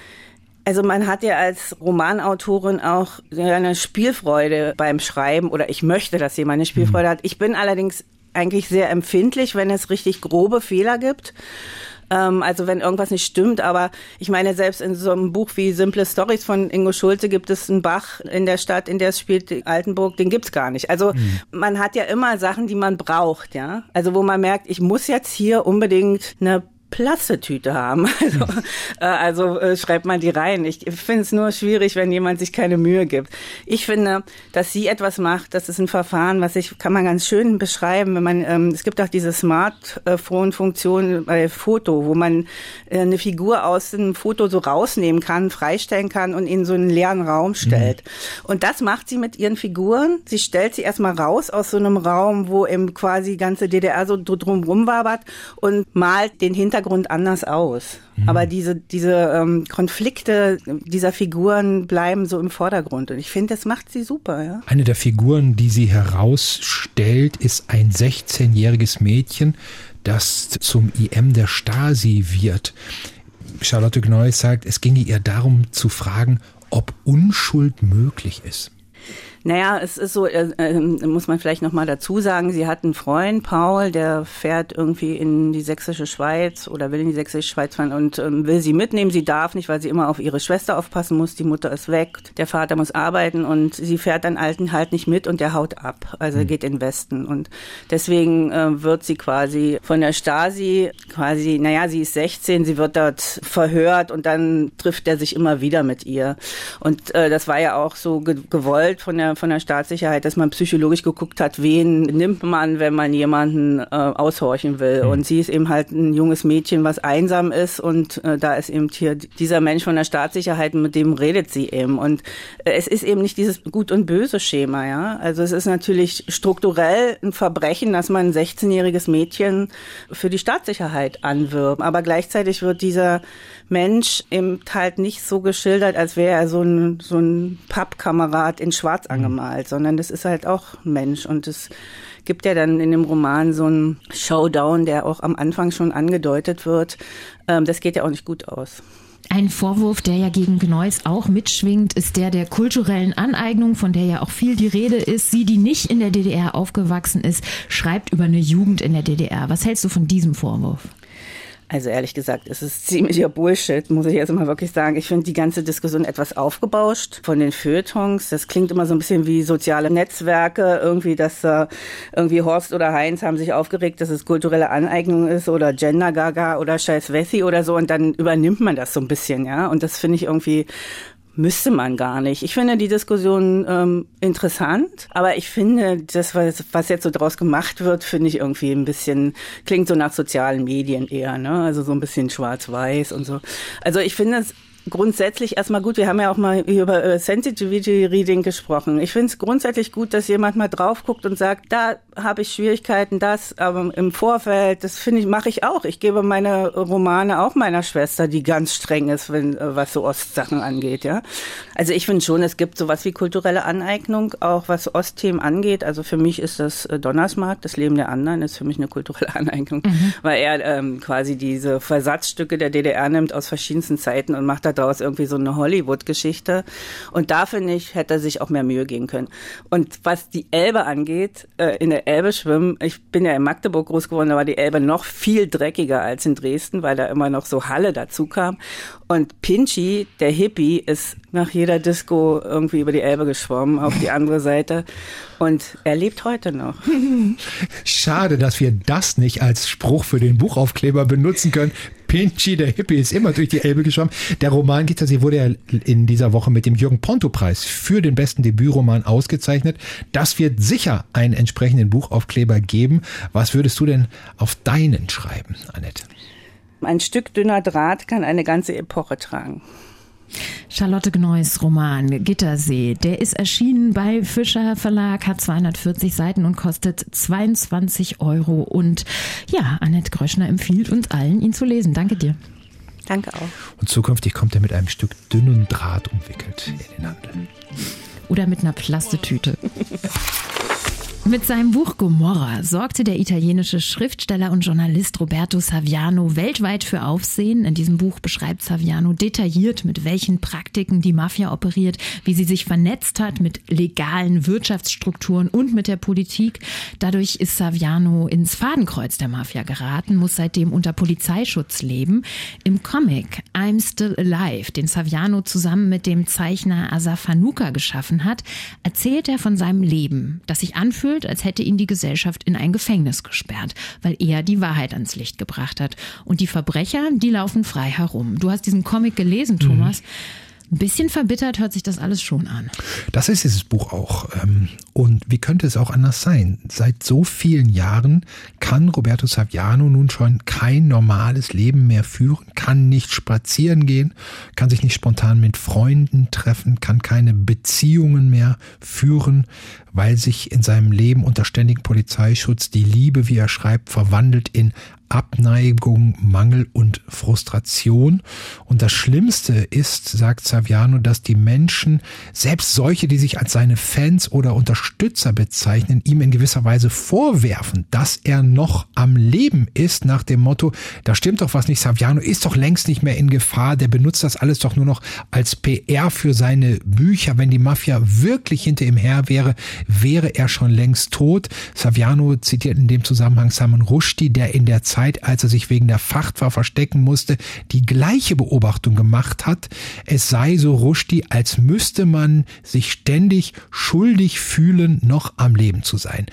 also man hat ja als Romanautorin auch eine Spielfreude beim Schreiben oder ich möchte, dass jemand eine Spielfreude mhm. hat. Ich bin allerdings eigentlich sehr empfindlich, wenn es richtig grobe Fehler gibt. Ähm, also wenn irgendwas nicht stimmt. Aber ich meine, selbst in so einem Buch wie Simple Stories von Ingo Schulze gibt es einen Bach in der Stadt, in der es spielt, Altenburg, den gibt's gar nicht. Also mhm. man hat ja immer Sachen, die man braucht, ja. Also wo man merkt, ich muss jetzt hier unbedingt eine Plastetüte haben. Also, äh, also äh, schreibt man die rein. Ich finde es nur schwierig, wenn jemand sich keine Mühe gibt. Ich finde, dass sie etwas macht, das ist ein Verfahren, was ich kann man ganz schön beschreiben, wenn man ähm, es gibt auch diese Smartphone-Funktion bei Foto, wo man äh, eine Figur aus einem Foto so rausnehmen kann, freistellen kann und in so einen leeren Raum stellt. Mhm. Und das macht sie mit ihren Figuren. Sie stellt sie erstmal raus aus so einem Raum, wo eben quasi ganze DDR so drumrum wabert und malt den Hintergrund Hintergrund anders aus. Mhm. Aber diese, diese ähm, Konflikte dieser Figuren bleiben so im Vordergrund. Und ich finde, das macht sie super. Ja? Eine der Figuren, die sie herausstellt, ist ein 16-jähriges Mädchen, das zum IM der Stasi wird. Charlotte Gneuss sagt, es ginge ihr darum zu fragen, ob Unschuld möglich ist. Naja, es ist so, äh, äh, muss man vielleicht nochmal dazu sagen, sie hat einen Freund, Paul, der fährt irgendwie in die sächsische Schweiz oder will in die sächsische Schweiz fahren und ähm, will sie mitnehmen. Sie darf nicht, weil sie immer auf ihre Schwester aufpassen muss. Die Mutter ist weg, der Vater muss arbeiten und sie fährt dann Alten halt nicht mit und der haut ab. Also mhm. geht in den Westen. Und deswegen äh, wird sie quasi von der Stasi quasi, naja, sie ist 16, sie wird dort verhört und dann trifft er sich immer wieder mit ihr. Und äh, das war ja auch so ge gewollt von der von der Staatssicherheit, dass man psychologisch geguckt hat, wen nimmt man, wenn man jemanden äh, aushorchen will. Mhm. Und sie ist eben halt ein junges Mädchen, was einsam ist und äh, da ist eben hier dieser Mensch von der Staatssicherheit, mit dem redet sie eben. Und äh, es ist eben nicht dieses Gut- und Böse-Schema, ja. Also es ist natürlich strukturell ein Verbrechen, dass man ein 16-jähriges Mädchen für die Staatssicherheit anwirbt. Aber gleichzeitig wird dieser Mensch eben halt nicht so geschildert, als wäre er so ein, so ein Pappkamerad in Schwarz. Angemalt, sondern das ist halt auch Mensch und es gibt ja dann in dem Roman so einen Showdown, der auch am Anfang schon angedeutet wird. Ähm, das geht ja auch nicht gut aus. Ein Vorwurf, der ja gegen Gneuss auch mitschwingt, ist der der kulturellen Aneignung, von der ja auch viel die Rede ist. Sie, die nicht in der DDR aufgewachsen ist, schreibt über eine Jugend in der DDR. Was hältst du von diesem Vorwurf? Also ehrlich gesagt, es ist ziemlicher Bullshit, muss ich jetzt mal wirklich sagen. Ich finde die ganze Diskussion etwas aufgebauscht von den Feuilletons. Das klingt immer so ein bisschen wie soziale Netzwerke, irgendwie, dass äh, irgendwie Horst oder Heinz haben sich aufgeregt, dass es kulturelle Aneignung ist oder Gender Gaga oder Scheiß Wessi oder so und dann übernimmt man das so ein bisschen, ja. Und das finde ich irgendwie müsste man gar nicht. Ich finde die Diskussion ähm, interessant, aber ich finde, das, was, was jetzt so draus gemacht wird, finde ich irgendwie ein bisschen, klingt so nach sozialen Medien eher, ne? Also so ein bisschen schwarz-weiß und so. Also ich finde es grundsätzlich erstmal gut. Wir haben ja auch mal über äh, Sensitivity Reading gesprochen. Ich finde es grundsätzlich gut, dass jemand mal drauf guckt und sagt, da habe ich Schwierigkeiten, das, aber im Vorfeld, das finde ich, mache ich auch. Ich gebe meine Romane auch meiner Schwester, die ganz streng ist, wenn äh, was so Ostsachen angeht, ja. Also ich finde schon, es gibt sowas wie kulturelle Aneignung, auch was Ostthemen angeht. Also für mich ist das äh, Donnersmarkt, das Leben der anderen, ist für mich eine kulturelle Aneignung, mhm. weil er ähm, quasi diese Versatzstücke der DDR nimmt aus verschiedensten Zeiten und macht da daraus irgendwie so eine Hollywood-Geschichte. Und da finde ich, hätte er sich auch mehr Mühe geben können. Und was die Elbe angeht, äh, in der Elbe schwimmen, ich bin ja in Magdeburg groß geworden, da war die Elbe noch viel dreckiger als in Dresden, weil da immer noch so Halle dazu kam. Und Pinchy, der Hippie, ist nach jeder Disco irgendwie über die Elbe geschwommen, auf die andere Seite. Und er lebt heute noch. Schade, dass wir das nicht als Spruch für den Buchaufkleber benutzen können. Pinchy, der Hippie, ist immer durch die Elbe geschwommen. Der Roman Gittersee wurde ja in dieser Woche mit dem Jürgen Ponto-Preis für den besten Debütroman ausgezeichnet. Das wird sicher einen entsprechenden Buchaufkleber geben. Was würdest du denn auf deinen schreiben, Annette? Ein Stück dünner Draht kann eine ganze Epoche tragen. Charlotte Gneuss Roman Gittersee, der ist erschienen bei Fischer Verlag, hat 240 Seiten und kostet 22 Euro. Und ja, Annette Gröschner empfiehlt uns allen, ihn zu lesen. Danke dir. Danke auch. Und zukünftig kommt er mit einem Stück dünnen Draht umwickelt in den Handel. Oder mit einer Plastetüte. Mit seinem Buch Gomorra sorgte der italienische Schriftsteller und Journalist Roberto Saviano weltweit für Aufsehen. In diesem Buch beschreibt Saviano detailliert, mit welchen Praktiken die Mafia operiert, wie sie sich vernetzt hat mit legalen Wirtschaftsstrukturen und mit der Politik. Dadurch ist Saviano ins Fadenkreuz der Mafia geraten, muss seitdem unter Polizeischutz leben. Im Comic I'm Still Alive, den Saviano zusammen mit dem Zeichner Asaf Hanuka geschaffen hat, erzählt er von seinem Leben, das sich anfühlt gefühlt, als hätte ihn die Gesellschaft in ein Gefängnis gesperrt, weil er die Wahrheit ans Licht gebracht hat. Und die Verbrecher, die laufen frei herum. Du hast diesen Comic gelesen, Thomas. Mhm. Ein bisschen verbittert hört sich das alles schon an. Das ist dieses Buch auch. Ähm, und wie könnte es auch anders sein? Seit so vielen Jahren kann Roberto Saviano nun schon kein normales Leben mehr führen, kann nicht spazieren gehen, kann sich nicht spontan mit Freunden treffen, kann keine Beziehungen mehr führen, weil sich in seinem Leben unter ständigem Polizeischutz die Liebe, wie er schreibt, verwandelt in Abneigung, Mangel und Frustration. Und das Schlimmste ist, sagt Saviano, dass die Menschen, selbst solche, die sich als seine Fans oder Unterstützer bezeichnen, ihm in gewisser Weise vorwerfen, dass er noch am Leben ist, nach dem Motto, da stimmt doch was nicht, Saviano ist doch längst nicht mehr in Gefahr, der benutzt das alles doch nur noch als PR für seine Bücher. Wenn die Mafia wirklich hinter ihm her wäre, wäre er schon längst tot. Saviano zitiert in dem Zusammenhang Simon Rushdie, der in der Zeit Zeit, als er sich wegen der Frachtfahrt verstecken musste, die gleiche Beobachtung gemacht hat. Es sei so Rushdie, als müsste man sich ständig schuldig fühlen, noch am Leben zu sein.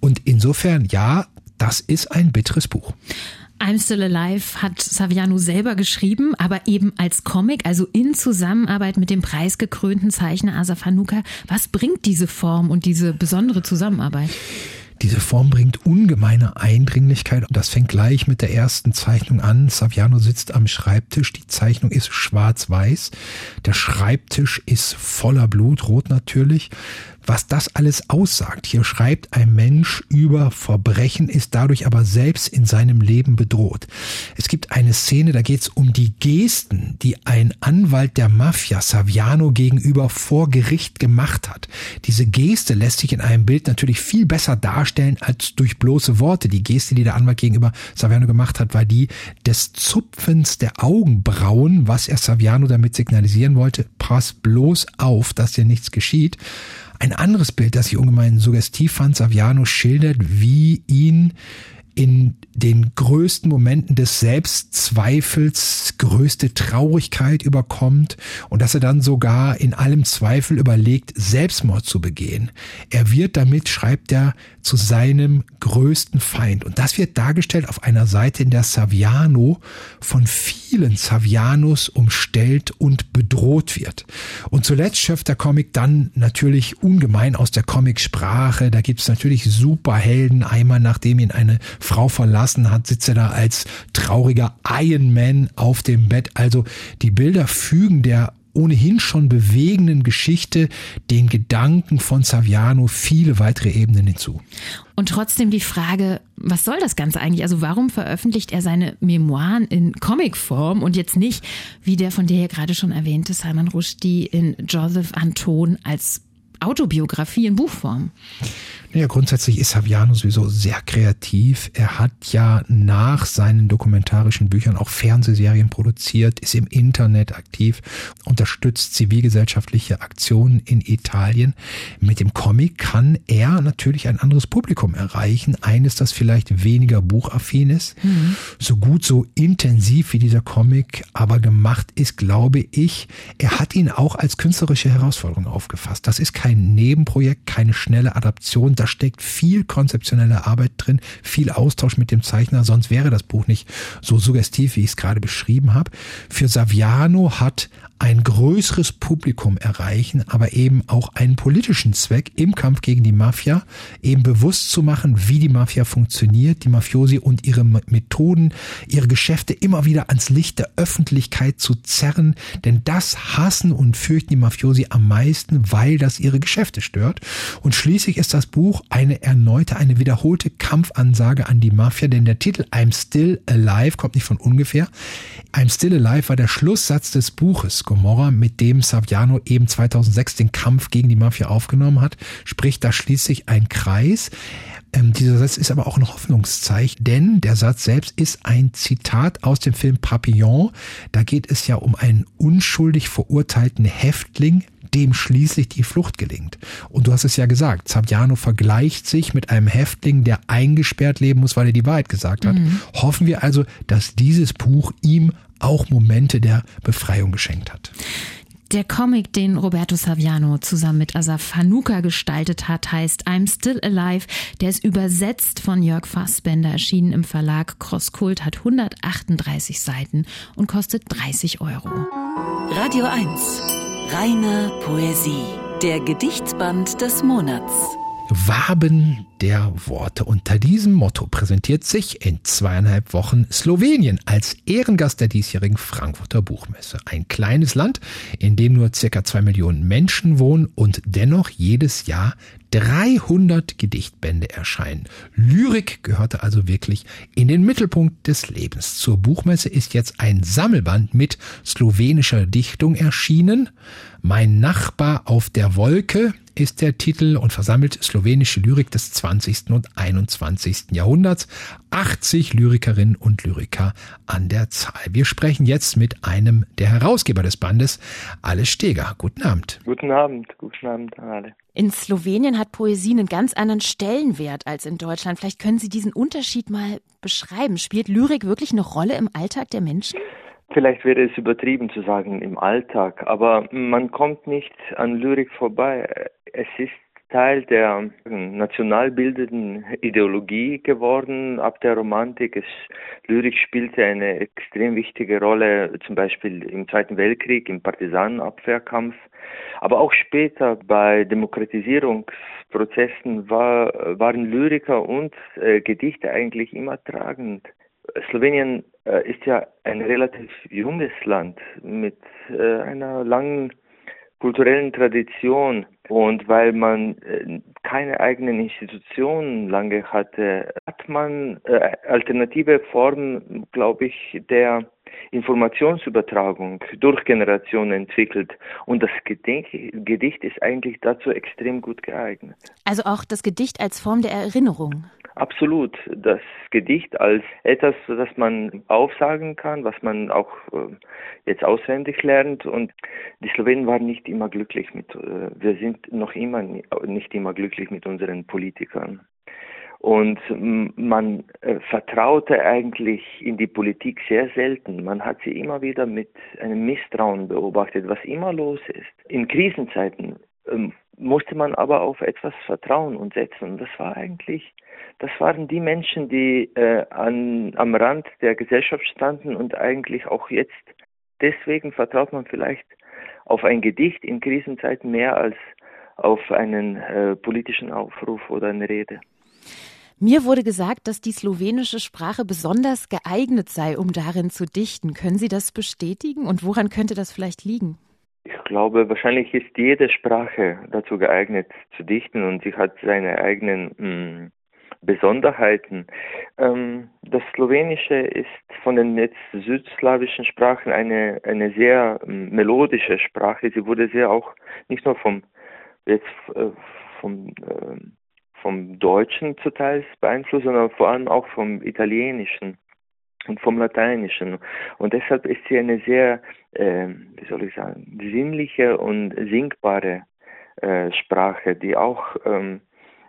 Und insofern, ja, das ist ein bitteres Buch. I'm Still Alive hat Saviano selber geschrieben, aber eben als Comic, also in Zusammenarbeit mit dem preisgekrönten Zeichner Asaf Hanuka. Was bringt diese Form und diese besondere Zusammenarbeit? Diese Form bringt ungemeine Eindringlichkeit und das fängt gleich mit der ersten Zeichnung an. Saviano sitzt am Schreibtisch, die Zeichnung ist schwarz-weiß, der Schreibtisch ist voller Blut, rot natürlich was das alles aussagt. Hier schreibt ein Mensch über Verbrechen, ist dadurch aber selbst in seinem Leben bedroht. Es gibt eine Szene, da geht es um die Gesten, die ein Anwalt der Mafia Saviano gegenüber vor Gericht gemacht hat. Diese Geste lässt sich in einem Bild natürlich viel besser darstellen als durch bloße Worte. Die Geste, die der Anwalt gegenüber Saviano gemacht hat, war die des Zupfens der Augenbrauen, was er Saviano damit signalisieren wollte. Pass bloß auf, dass dir nichts geschieht. Ein anderes Bild, das ich ungemein suggestiv fand, Saviano schildert, wie ihn in den größten Momenten des Selbstzweifels größte Traurigkeit überkommt und dass er dann sogar in allem Zweifel überlegt, Selbstmord zu begehen. Er wird damit, schreibt er, zu seinem größten Feind. Und das wird dargestellt auf einer Seite, in der Saviano von vielen Savianos umstellt und bedroht wird. Und zuletzt schöpft der Comic dann natürlich ungemein aus der Comicsprache. Da gibt's natürlich Superhelden. Einmal nachdem ihn eine Frau verlassen hat, sitzt er da als trauriger Iron Man auf dem Bett. Also die Bilder fügen der ohnehin schon bewegenden Geschichte den Gedanken von Saviano viele weitere Ebenen hinzu. Und trotzdem die Frage, was soll das Ganze eigentlich? Also warum veröffentlicht er seine Memoiren in Comicform und jetzt nicht, wie der von dir ja gerade schon erwähnte Salman Rushdie in Joseph Anton als Autobiografie in Buchform? Ja, grundsätzlich ist Saviano sowieso sehr kreativ. Er hat ja nach seinen dokumentarischen Büchern auch Fernsehserien produziert, ist im Internet aktiv, unterstützt zivilgesellschaftliche Aktionen in Italien. Mit dem Comic kann er natürlich ein anderes Publikum erreichen. Eines, das vielleicht weniger buchaffin ist. Mhm. So gut, so intensiv wie dieser Comic aber gemacht ist, glaube ich, er hat ihn auch als künstlerische Herausforderung aufgefasst. Das ist kein Nebenprojekt, keine schnelle Adaption. Steckt viel konzeptionelle Arbeit drin, viel Austausch mit dem Zeichner, sonst wäre das Buch nicht so suggestiv, wie ich es gerade beschrieben habe. Für Saviano hat ein größeres Publikum erreichen, aber eben auch einen politischen Zweck im Kampf gegen die Mafia, eben bewusst zu machen, wie die Mafia funktioniert, die Mafiosi und ihre Methoden, ihre Geschäfte immer wieder ans Licht der Öffentlichkeit zu zerren, denn das hassen und fürchten die Mafiosi am meisten, weil das ihre Geschäfte stört. Und schließlich ist das Buch eine erneute, eine wiederholte Kampfansage an die Mafia, denn der Titel I'm Still Alive kommt nicht von ungefähr. I'm Still Alive war der Schlusssatz des Buches. Gomorra, mit dem Saviano eben 2006 den Kampf gegen die Mafia aufgenommen hat, spricht da schließlich ein Kreis. Ähm, dieser Satz ist aber auch ein Hoffnungszeichen, denn der Satz selbst ist ein Zitat aus dem Film Papillon. Da geht es ja um einen unschuldig verurteilten Häftling, dem schließlich die Flucht gelingt. Und du hast es ja gesagt, Saviano vergleicht sich mit einem Häftling, der eingesperrt leben muss, weil er die Wahrheit gesagt hat. Mhm. Hoffen wir also, dass dieses Buch ihm auch Momente der Befreiung geschenkt hat. Der Comic, den Roberto Saviano zusammen mit Asaf Hanuka gestaltet hat, heißt I'm Still Alive. Der ist übersetzt von Jörg Fassbender, erschienen im Verlag Crosskult, hat 138 Seiten und kostet 30 Euro. Radio 1. Reine Poesie. Der Gedichtsband des Monats. Waben der Worte. Unter diesem Motto präsentiert sich in zweieinhalb Wochen Slowenien als Ehrengast der diesjährigen Frankfurter Buchmesse. Ein kleines Land, in dem nur circa zwei Millionen Menschen wohnen und dennoch jedes Jahr 300 Gedichtbände erscheinen. Lyrik gehörte also wirklich in den Mittelpunkt des Lebens. Zur Buchmesse ist jetzt ein Sammelband mit slowenischer Dichtung erschienen. Mein Nachbar auf der Wolke ist der Titel und versammelt slowenische Lyrik des 20. und 21. Jahrhunderts. 80 Lyrikerinnen und Lyriker an der Zahl. Wir sprechen jetzt mit einem der Herausgeber des Bandes, Alice Steger. Guten Abend. Guten Abend, guten Abend an alle. In Slowenien hat Poesie einen ganz anderen Stellenwert als in Deutschland. Vielleicht können Sie diesen Unterschied mal beschreiben. Spielt Lyrik wirklich eine Rolle im Alltag der Menschen? Vielleicht wäre es übertrieben zu sagen im Alltag, aber man kommt nicht an Lyrik vorbei. Es ist Teil der nationalbildenden Ideologie geworden ab der Romantik. Es, Lyrik spielte eine extrem wichtige Rolle, zum Beispiel im Zweiten Weltkrieg, im Partisanenabwehrkampf. Aber auch später bei Demokratisierungsprozessen war, waren Lyriker und äh, Gedichte eigentlich immer tragend. Slowenien ist ja ein relativ junges Land mit äh, einer langen kulturellen Tradition und weil man äh, keine eigenen Institutionen lange hatte, hat man äh, alternative Formen, glaube ich, der Informationsübertragung durch Generationen entwickelt. Und das Gedicht ist eigentlich dazu extrem gut geeignet. Also auch das Gedicht als Form der Erinnerung. Absolut. Das Gedicht als etwas, das man aufsagen kann, was man auch äh, jetzt auswendig lernt. Und die Slowenen waren nicht immer glücklich mit, äh, wir sind noch immer nicht immer glücklich mit unseren Politikern. Und man äh, vertraute eigentlich in die Politik sehr selten. Man hat sie immer wieder mit einem Misstrauen beobachtet, was immer los ist. In Krisenzeiten ähm, musste man aber auf etwas vertrauen und setzen. Und das war eigentlich, das waren die Menschen, die äh, an, am Rand der Gesellschaft standen und eigentlich auch jetzt. Deswegen vertraut man vielleicht auf ein Gedicht in Krisenzeiten mehr als auf einen äh, politischen Aufruf oder eine Rede. Mir wurde gesagt, dass die slowenische Sprache besonders geeignet sei, um darin zu dichten. Können Sie das bestätigen und woran könnte das vielleicht liegen? Ich glaube, wahrscheinlich ist jede Sprache dazu geeignet zu dichten und sie hat seine eigenen mh, hm, Besonderheiten. Ähm, das Slowenische ist von den jetzt südslawischen Sprachen eine, eine sehr ähm, melodische Sprache. Sie wurde sehr auch nicht nur vom jetzt äh, vom äh, vom Deutschen zu Teils beeinflusst, sondern vor allem auch vom Italienischen und vom Lateinischen. Und deshalb ist sie eine sehr, äh, wie soll ich sagen, sinnliche und singbare äh, Sprache, die auch ähm,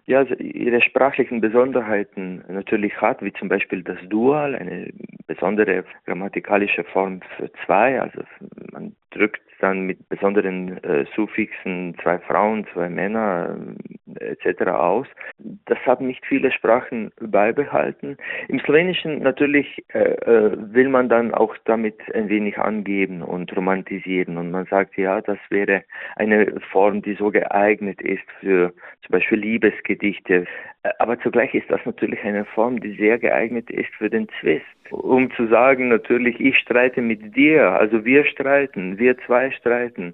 ja, ihre sprachlichen Besonderheiten natürlich hat, wie zum Beispiel das Dual, eine besondere grammatikalische Form für zwei, also man drückt dann mit besonderen äh, Suffixen zwei Frauen, zwei Männer äh, etc. aus. Das haben nicht viele Sprachen beibehalten. Im Slowenischen natürlich äh, äh, will man dann auch damit ein wenig angeben und romantisieren und man sagt, ja, das wäre eine Form, die so geeignet ist für zum Beispiel Liebesgedichte. Äh, aber zugleich ist das natürlich eine Form, die sehr geeignet ist für den Zwist um zu sagen, natürlich, ich streite mit dir, also wir streiten, wir zwei streiten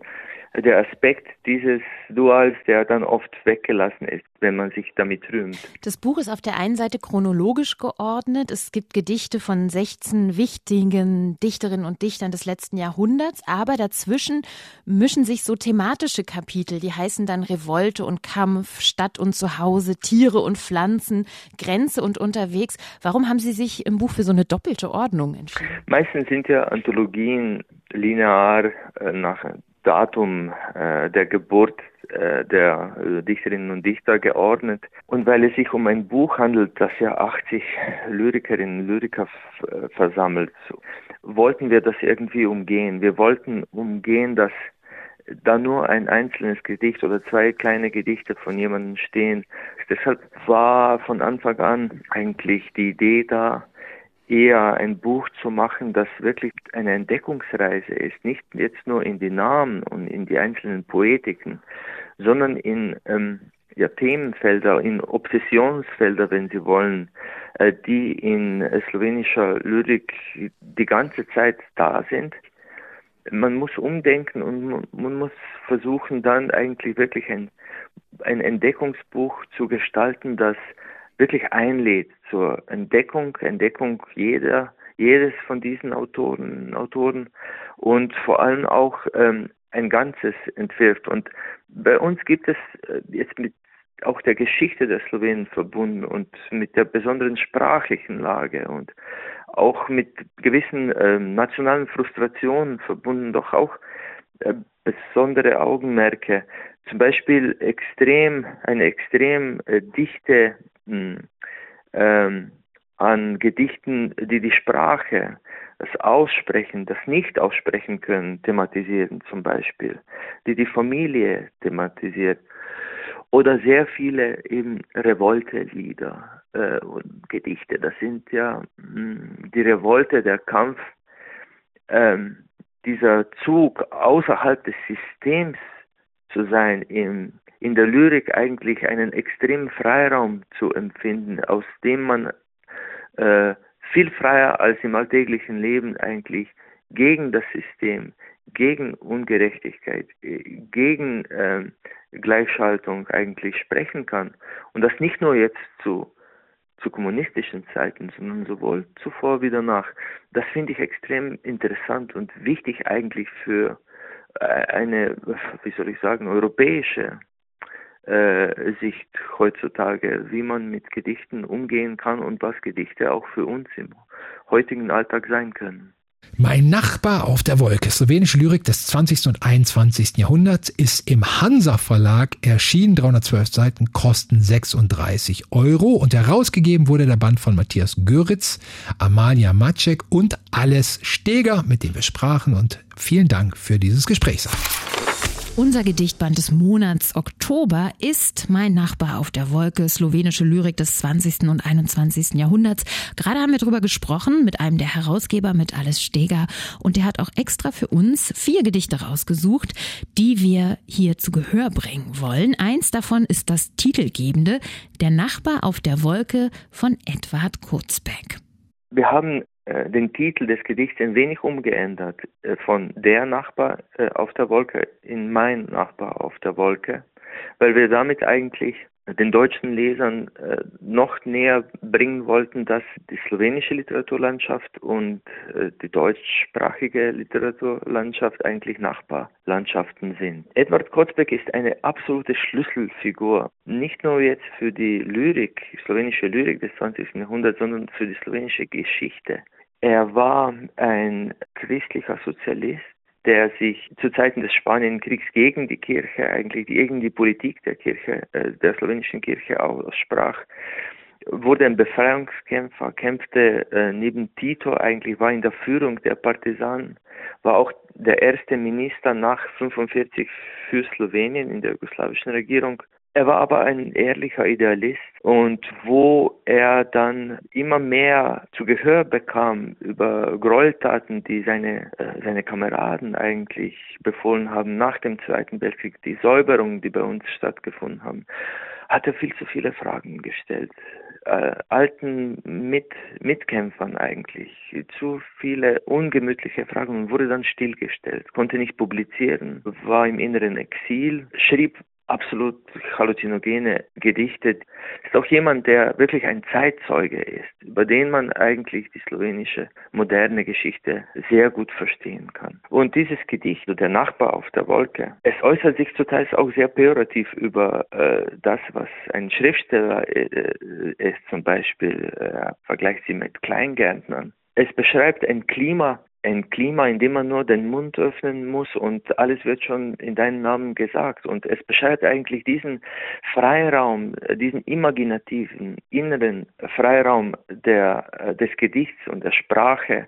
der Aspekt dieses Duals, der dann oft weggelassen ist, wenn man sich damit rühmt. Das Buch ist auf der einen Seite chronologisch geordnet. Es gibt Gedichte von 16 wichtigen Dichterinnen und Dichtern des letzten Jahrhunderts, aber dazwischen mischen sich so thematische Kapitel, die heißen dann Revolte und Kampf, Stadt und Zuhause, Tiere und Pflanzen, Grenze und unterwegs. Warum haben Sie sich im Buch für so eine doppelte Ordnung entschieden? Meistens sind ja Anthologien linear äh, nach Datum äh, der Geburt äh, der Dichterinnen und Dichter geordnet. Und weil es sich um ein Buch handelt, das ja 80 Lyrikerinnen und Lyriker versammelt, wollten wir das irgendwie umgehen. Wir wollten umgehen, dass da nur ein einzelnes Gedicht oder zwei kleine Gedichte von jemandem stehen. Deshalb war von Anfang an eigentlich die Idee da, eher ein Buch zu machen, das wirklich eine Entdeckungsreise ist, nicht jetzt nur in die Namen und in die einzelnen Poetiken, sondern in ähm, ja, Themenfelder, in Obsessionsfelder, wenn Sie wollen, äh, die in slowenischer Lyrik die ganze Zeit da sind. Man muss umdenken und man muss versuchen, dann eigentlich wirklich ein, ein Entdeckungsbuch zu gestalten, das wirklich einlädt zur Entdeckung, Entdeckung jeder, jedes von diesen Autoren, Autoren und vor allem auch ähm, ein Ganzes entwirft. Und bei uns gibt es äh, jetzt mit auch der Geschichte der Slowenen verbunden und mit der besonderen sprachlichen Lage und auch mit gewissen äh, nationalen Frustrationen verbunden, doch auch äh, besondere Augenmerke. Zum Beispiel extrem, eine extrem äh, dichte ähm, an Gedichten, die die Sprache, das Aussprechen, das Nicht-Aussprechen können, thematisieren zum Beispiel, die die Familie thematisiert oder sehr viele eben Revolte-Lieder äh, und Gedichte. Das sind ja mh, hm, die Revolte, der Kampf, ähm, dieser Zug außerhalb des Systems zu sein im in der Lyrik eigentlich einen extremen Freiraum zu empfinden, aus dem man äh, viel freier als im alltäglichen Leben eigentlich gegen das System, gegen Ungerechtigkeit, gegen äh, Gleichschaltung eigentlich sprechen kann. Und das nicht nur jetzt zu, zu kommunistischen Zeiten, sondern sowohl zuvor wie danach. Das finde ich extrem interessant und wichtig eigentlich für äh, eine, wie soll ich sagen, europäische äh, Sicht heutzutage, wie man mit Gedichten umgehen kann und was Gedichte auch für uns im heutigen Alltag sein können. Mein Nachbar auf der Wolke, slowenische Lyrik des 20. und 21. Jahrhunderts, ist im Hansa Verlag erschienen, 312 Seiten, kosten 36 Euro und herausgegeben wurde der Band von Matthias Göritz, Amalia Maciek und Alles Steger, mit dem wir sprachen und vielen Dank für dieses Gespräch. Unser Gedichtband des Monats Oktober ist Mein Nachbar auf der Wolke, slowenische Lyrik des 20. und 21. Jahrhunderts. Gerade haben wir darüber gesprochen mit einem der Herausgeber, mit Alice Steger. Und der hat auch extra für uns vier Gedichte rausgesucht, die wir hier zu Gehör bringen wollen. Eins davon ist das titelgebende Der Nachbar auf der Wolke von Edward Kurzbeck. Wir haben den Titel des Gedichts ein wenig umgeändert äh, von der Nachbar äh, auf der Wolke in mein Nachbar auf der Wolke, weil wir damit eigentlich den deutschen Lesern äh, noch näher bringen wollten, dass die slowenische Literaturlandschaft und äh, die deutschsprachige Literaturlandschaft eigentlich Nachbarlandschaften sind. Edward Kotzbeck ist eine absolute Schlüsselfigur, nicht nur jetzt für die Lyrik, slowenische Lyrik des 20. Jahrhunderts, sondern für die slowenische Geschichte. Er war ein christlicher Sozialist, der sich zu Zeiten des Spanienkriegs gegen die Kirche, eigentlich gegen die Politik der Kirche, äh, der slowenischen Kirche aussprach, wurde ein Befreiungskämpfer, kämpfte äh, neben Tito eigentlich, war in der Führung der Partisanen, war auch der erste Minister nach 45 für Slowenien in der jugoslawischen Regierung er war aber ein ehrlicher Idealist und wo er dann immer mehr zu Gehör bekam über Gräueltaten, die seine, äh, seine Kameraden eigentlich befohlen haben nach dem Zweiten Weltkrieg, die Säuberungen, die bei uns stattgefunden haben, hat er viel zu viele Fragen gestellt. Äh, alten Mit Mitkämpfern eigentlich zu viele ungemütliche Fragen und wurde dann stillgestellt, konnte nicht publizieren, war im inneren Exil, schrieb absolut halluzinogene Gedichte. Ist auch jemand, der wirklich ein Zeitzeuge ist, über den man eigentlich die slowenische moderne Geschichte sehr gut verstehen kann. Und dieses Gedicht, Der Nachbar auf der Wolke, es äußert sich zuteils auch sehr pejorativ über äh, das, was ein Schriftsteller äh, äh ist, zum Beispiel äh, vergleicht sie mit Kleingärtnern. Es beschreibt ein Klima ein Klima, in dem man nur den Mund öffnen muss und alles wird schon in deinem Namen gesagt. Und es beschreibt eigentlich diesen Freiraum, diesen imaginativen, inneren Freiraum der, äh, des Gedichts und der Sprache,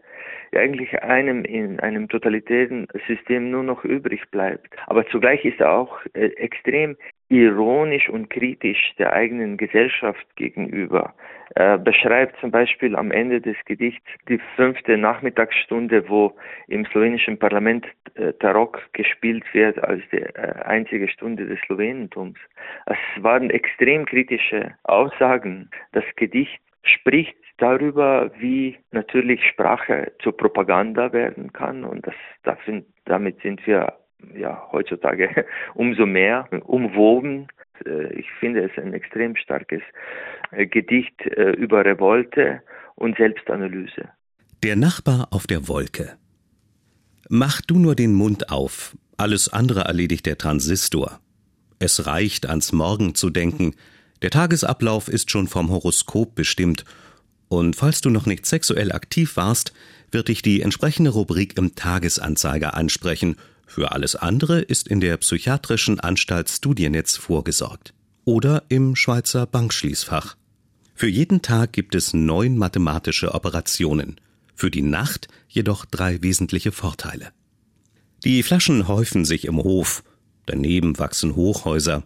der eigentlich einem in einem totalitären System nur noch übrig bleibt. Aber zugleich ist er auch äh, extrem ironisch und kritisch der eigenen Gesellschaft gegenüber. Er beschreibt zum Beispiel am Ende des Gedichts die fünfte Nachmittagsstunde, wo im slowenischen Parlament äh, Tarok gespielt wird als die äh, einzige Stunde des Slowenentums. Es waren extrem kritische Aussagen. Das Gedicht spricht darüber, wie natürlich Sprache zur Propaganda werden kann und das, damit sind wir ja heutzutage umso mehr umwoben. Äh, ich finde es ein extrem starkes äh, Gedicht äh, über Revolte und Selbstanalyse. Der Nachbar auf der Wolke. Mach du nur den Mund auf, alles andere erledigt der Transistor. Es reicht, ans Morgen zu denken, der Tagesablauf ist schon vom Horoskop bestimmt, und falls du noch nicht sexuell aktiv warst, wird dich die entsprechende Rubrik im Tagesanzeiger ansprechen für alles andere ist in der psychiatrischen Anstalt Studiennetz vorgesorgt oder im Schweizer Bankschließfach. Für jeden Tag gibt es neun mathematische Operationen, für die Nacht jedoch drei wesentliche Vorteile. Die Flaschen häufen sich im Hof, daneben wachsen Hochhäuser.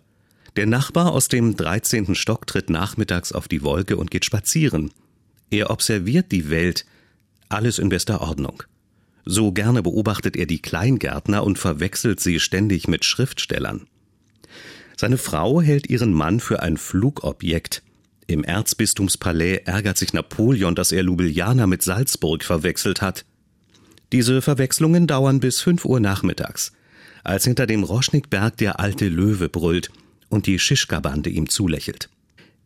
Der Nachbar aus dem 13. Stock tritt nachmittags auf die Wolke und geht spazieren. Er observiert die Welt, alles in bester Ordnung. So gerne beobachtet er die Kleingärtner und verwechselt sie ständig mit Schriftstellern. Seine Frau hält ihren Mann für ein Flugobjekt. Im Erzbistumspalais ärgert sich Napoleon, dass er Ljubljana mit Salzburg verwechselt hat. Diese Verwechslungen dauern bis fünf Uhr nachmittags, als hinter dem Roschnikberg der alte Löwe brüllt und die Schischka-Bande ihm zulächelt.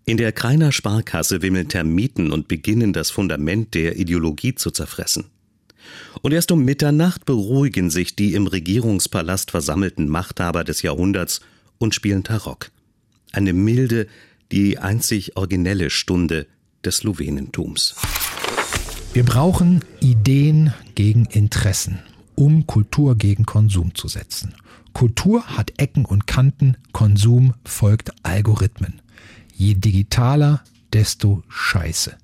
In der Kreiner Sparkasse wimmeln Termiten und beginnen das Fundament der Ideologie zu zerfressen. Und erst um Mitternacht beruhigen sich die im Regierungspalast versammelten Machthaber des Jahrhunderts und spielen Tarok. Eine milde, die einzig originelle Stunde des Slowenentums. Wir brauchen Ideen gegen Interessen, um Kultur gegen Konsum zu setzen. Kultur hat Ecken und Kanten, Konsum folgt Algorithmen. Je digitaler, desto scheiße.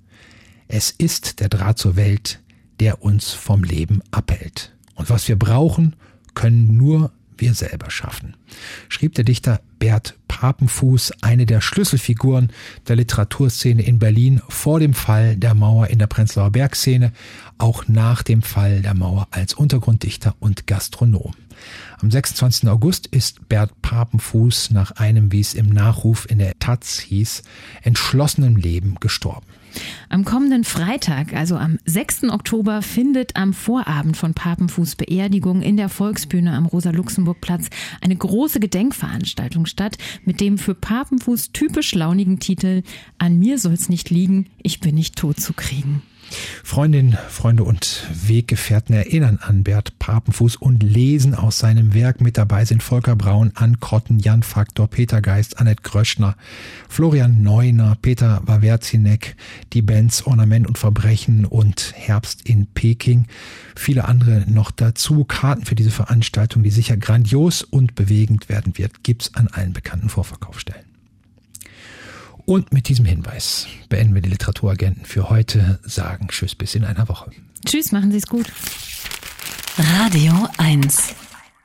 Es ist der Draht zur Welt, der uns vom Leben abhält. Und was wir brauchen, können nur wir selber schaffen, schrieb der Dichter Bert Papenfuß, eine der Schlüsselfiguren der Literaturszene in Berlin vor dem Fall der Mauer in der Prenzlauer Bergszene, auch nach dem Fall der Mauer als Untergrunddichter und Gastronom. Am 26. August ist Bert Papenfuß nach einem, wie es im Nachruf in der Taz hieß, entschlossenem Leben gestorben. Am kommenden Freitag, also am 6. Oktober, findet am Vorabend von Papenfuß Beerdigung in der Volksbühne am Rosa-Luxemburg-Platz eine große Gedenkveranstaltung statt mit dem für Papenfuß typisch launigen Titel An mir soll's nicht liegen, ich bin nicht tot zu kriegen. Freundinnen, Freunde und Weggefährten erinnern an Bert Papenfuß und lesen aus seinem Werk. Mit dabei sind Volker Braun, Ann Krotten, Jan Faktor, Peter Geist, Annette Gröschner, Florian Neuner, Peter Wawerzinek, die Bands Ornament und Verbrechen und Herbst in Peking. Viele andere noch dazu. Karten für diese Veranstaltung, die sicher grandios und bewegend werden wird, gibt's an allen bekannten Vorverkaufsstellen. Und mit diesem Hinweis beenden wir die Literaturagenten für heute, sagen Tschüss bis in einer Woche. Tschüss, machen Sie es gut. Radio 1.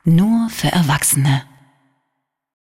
Nur für Erwachsene.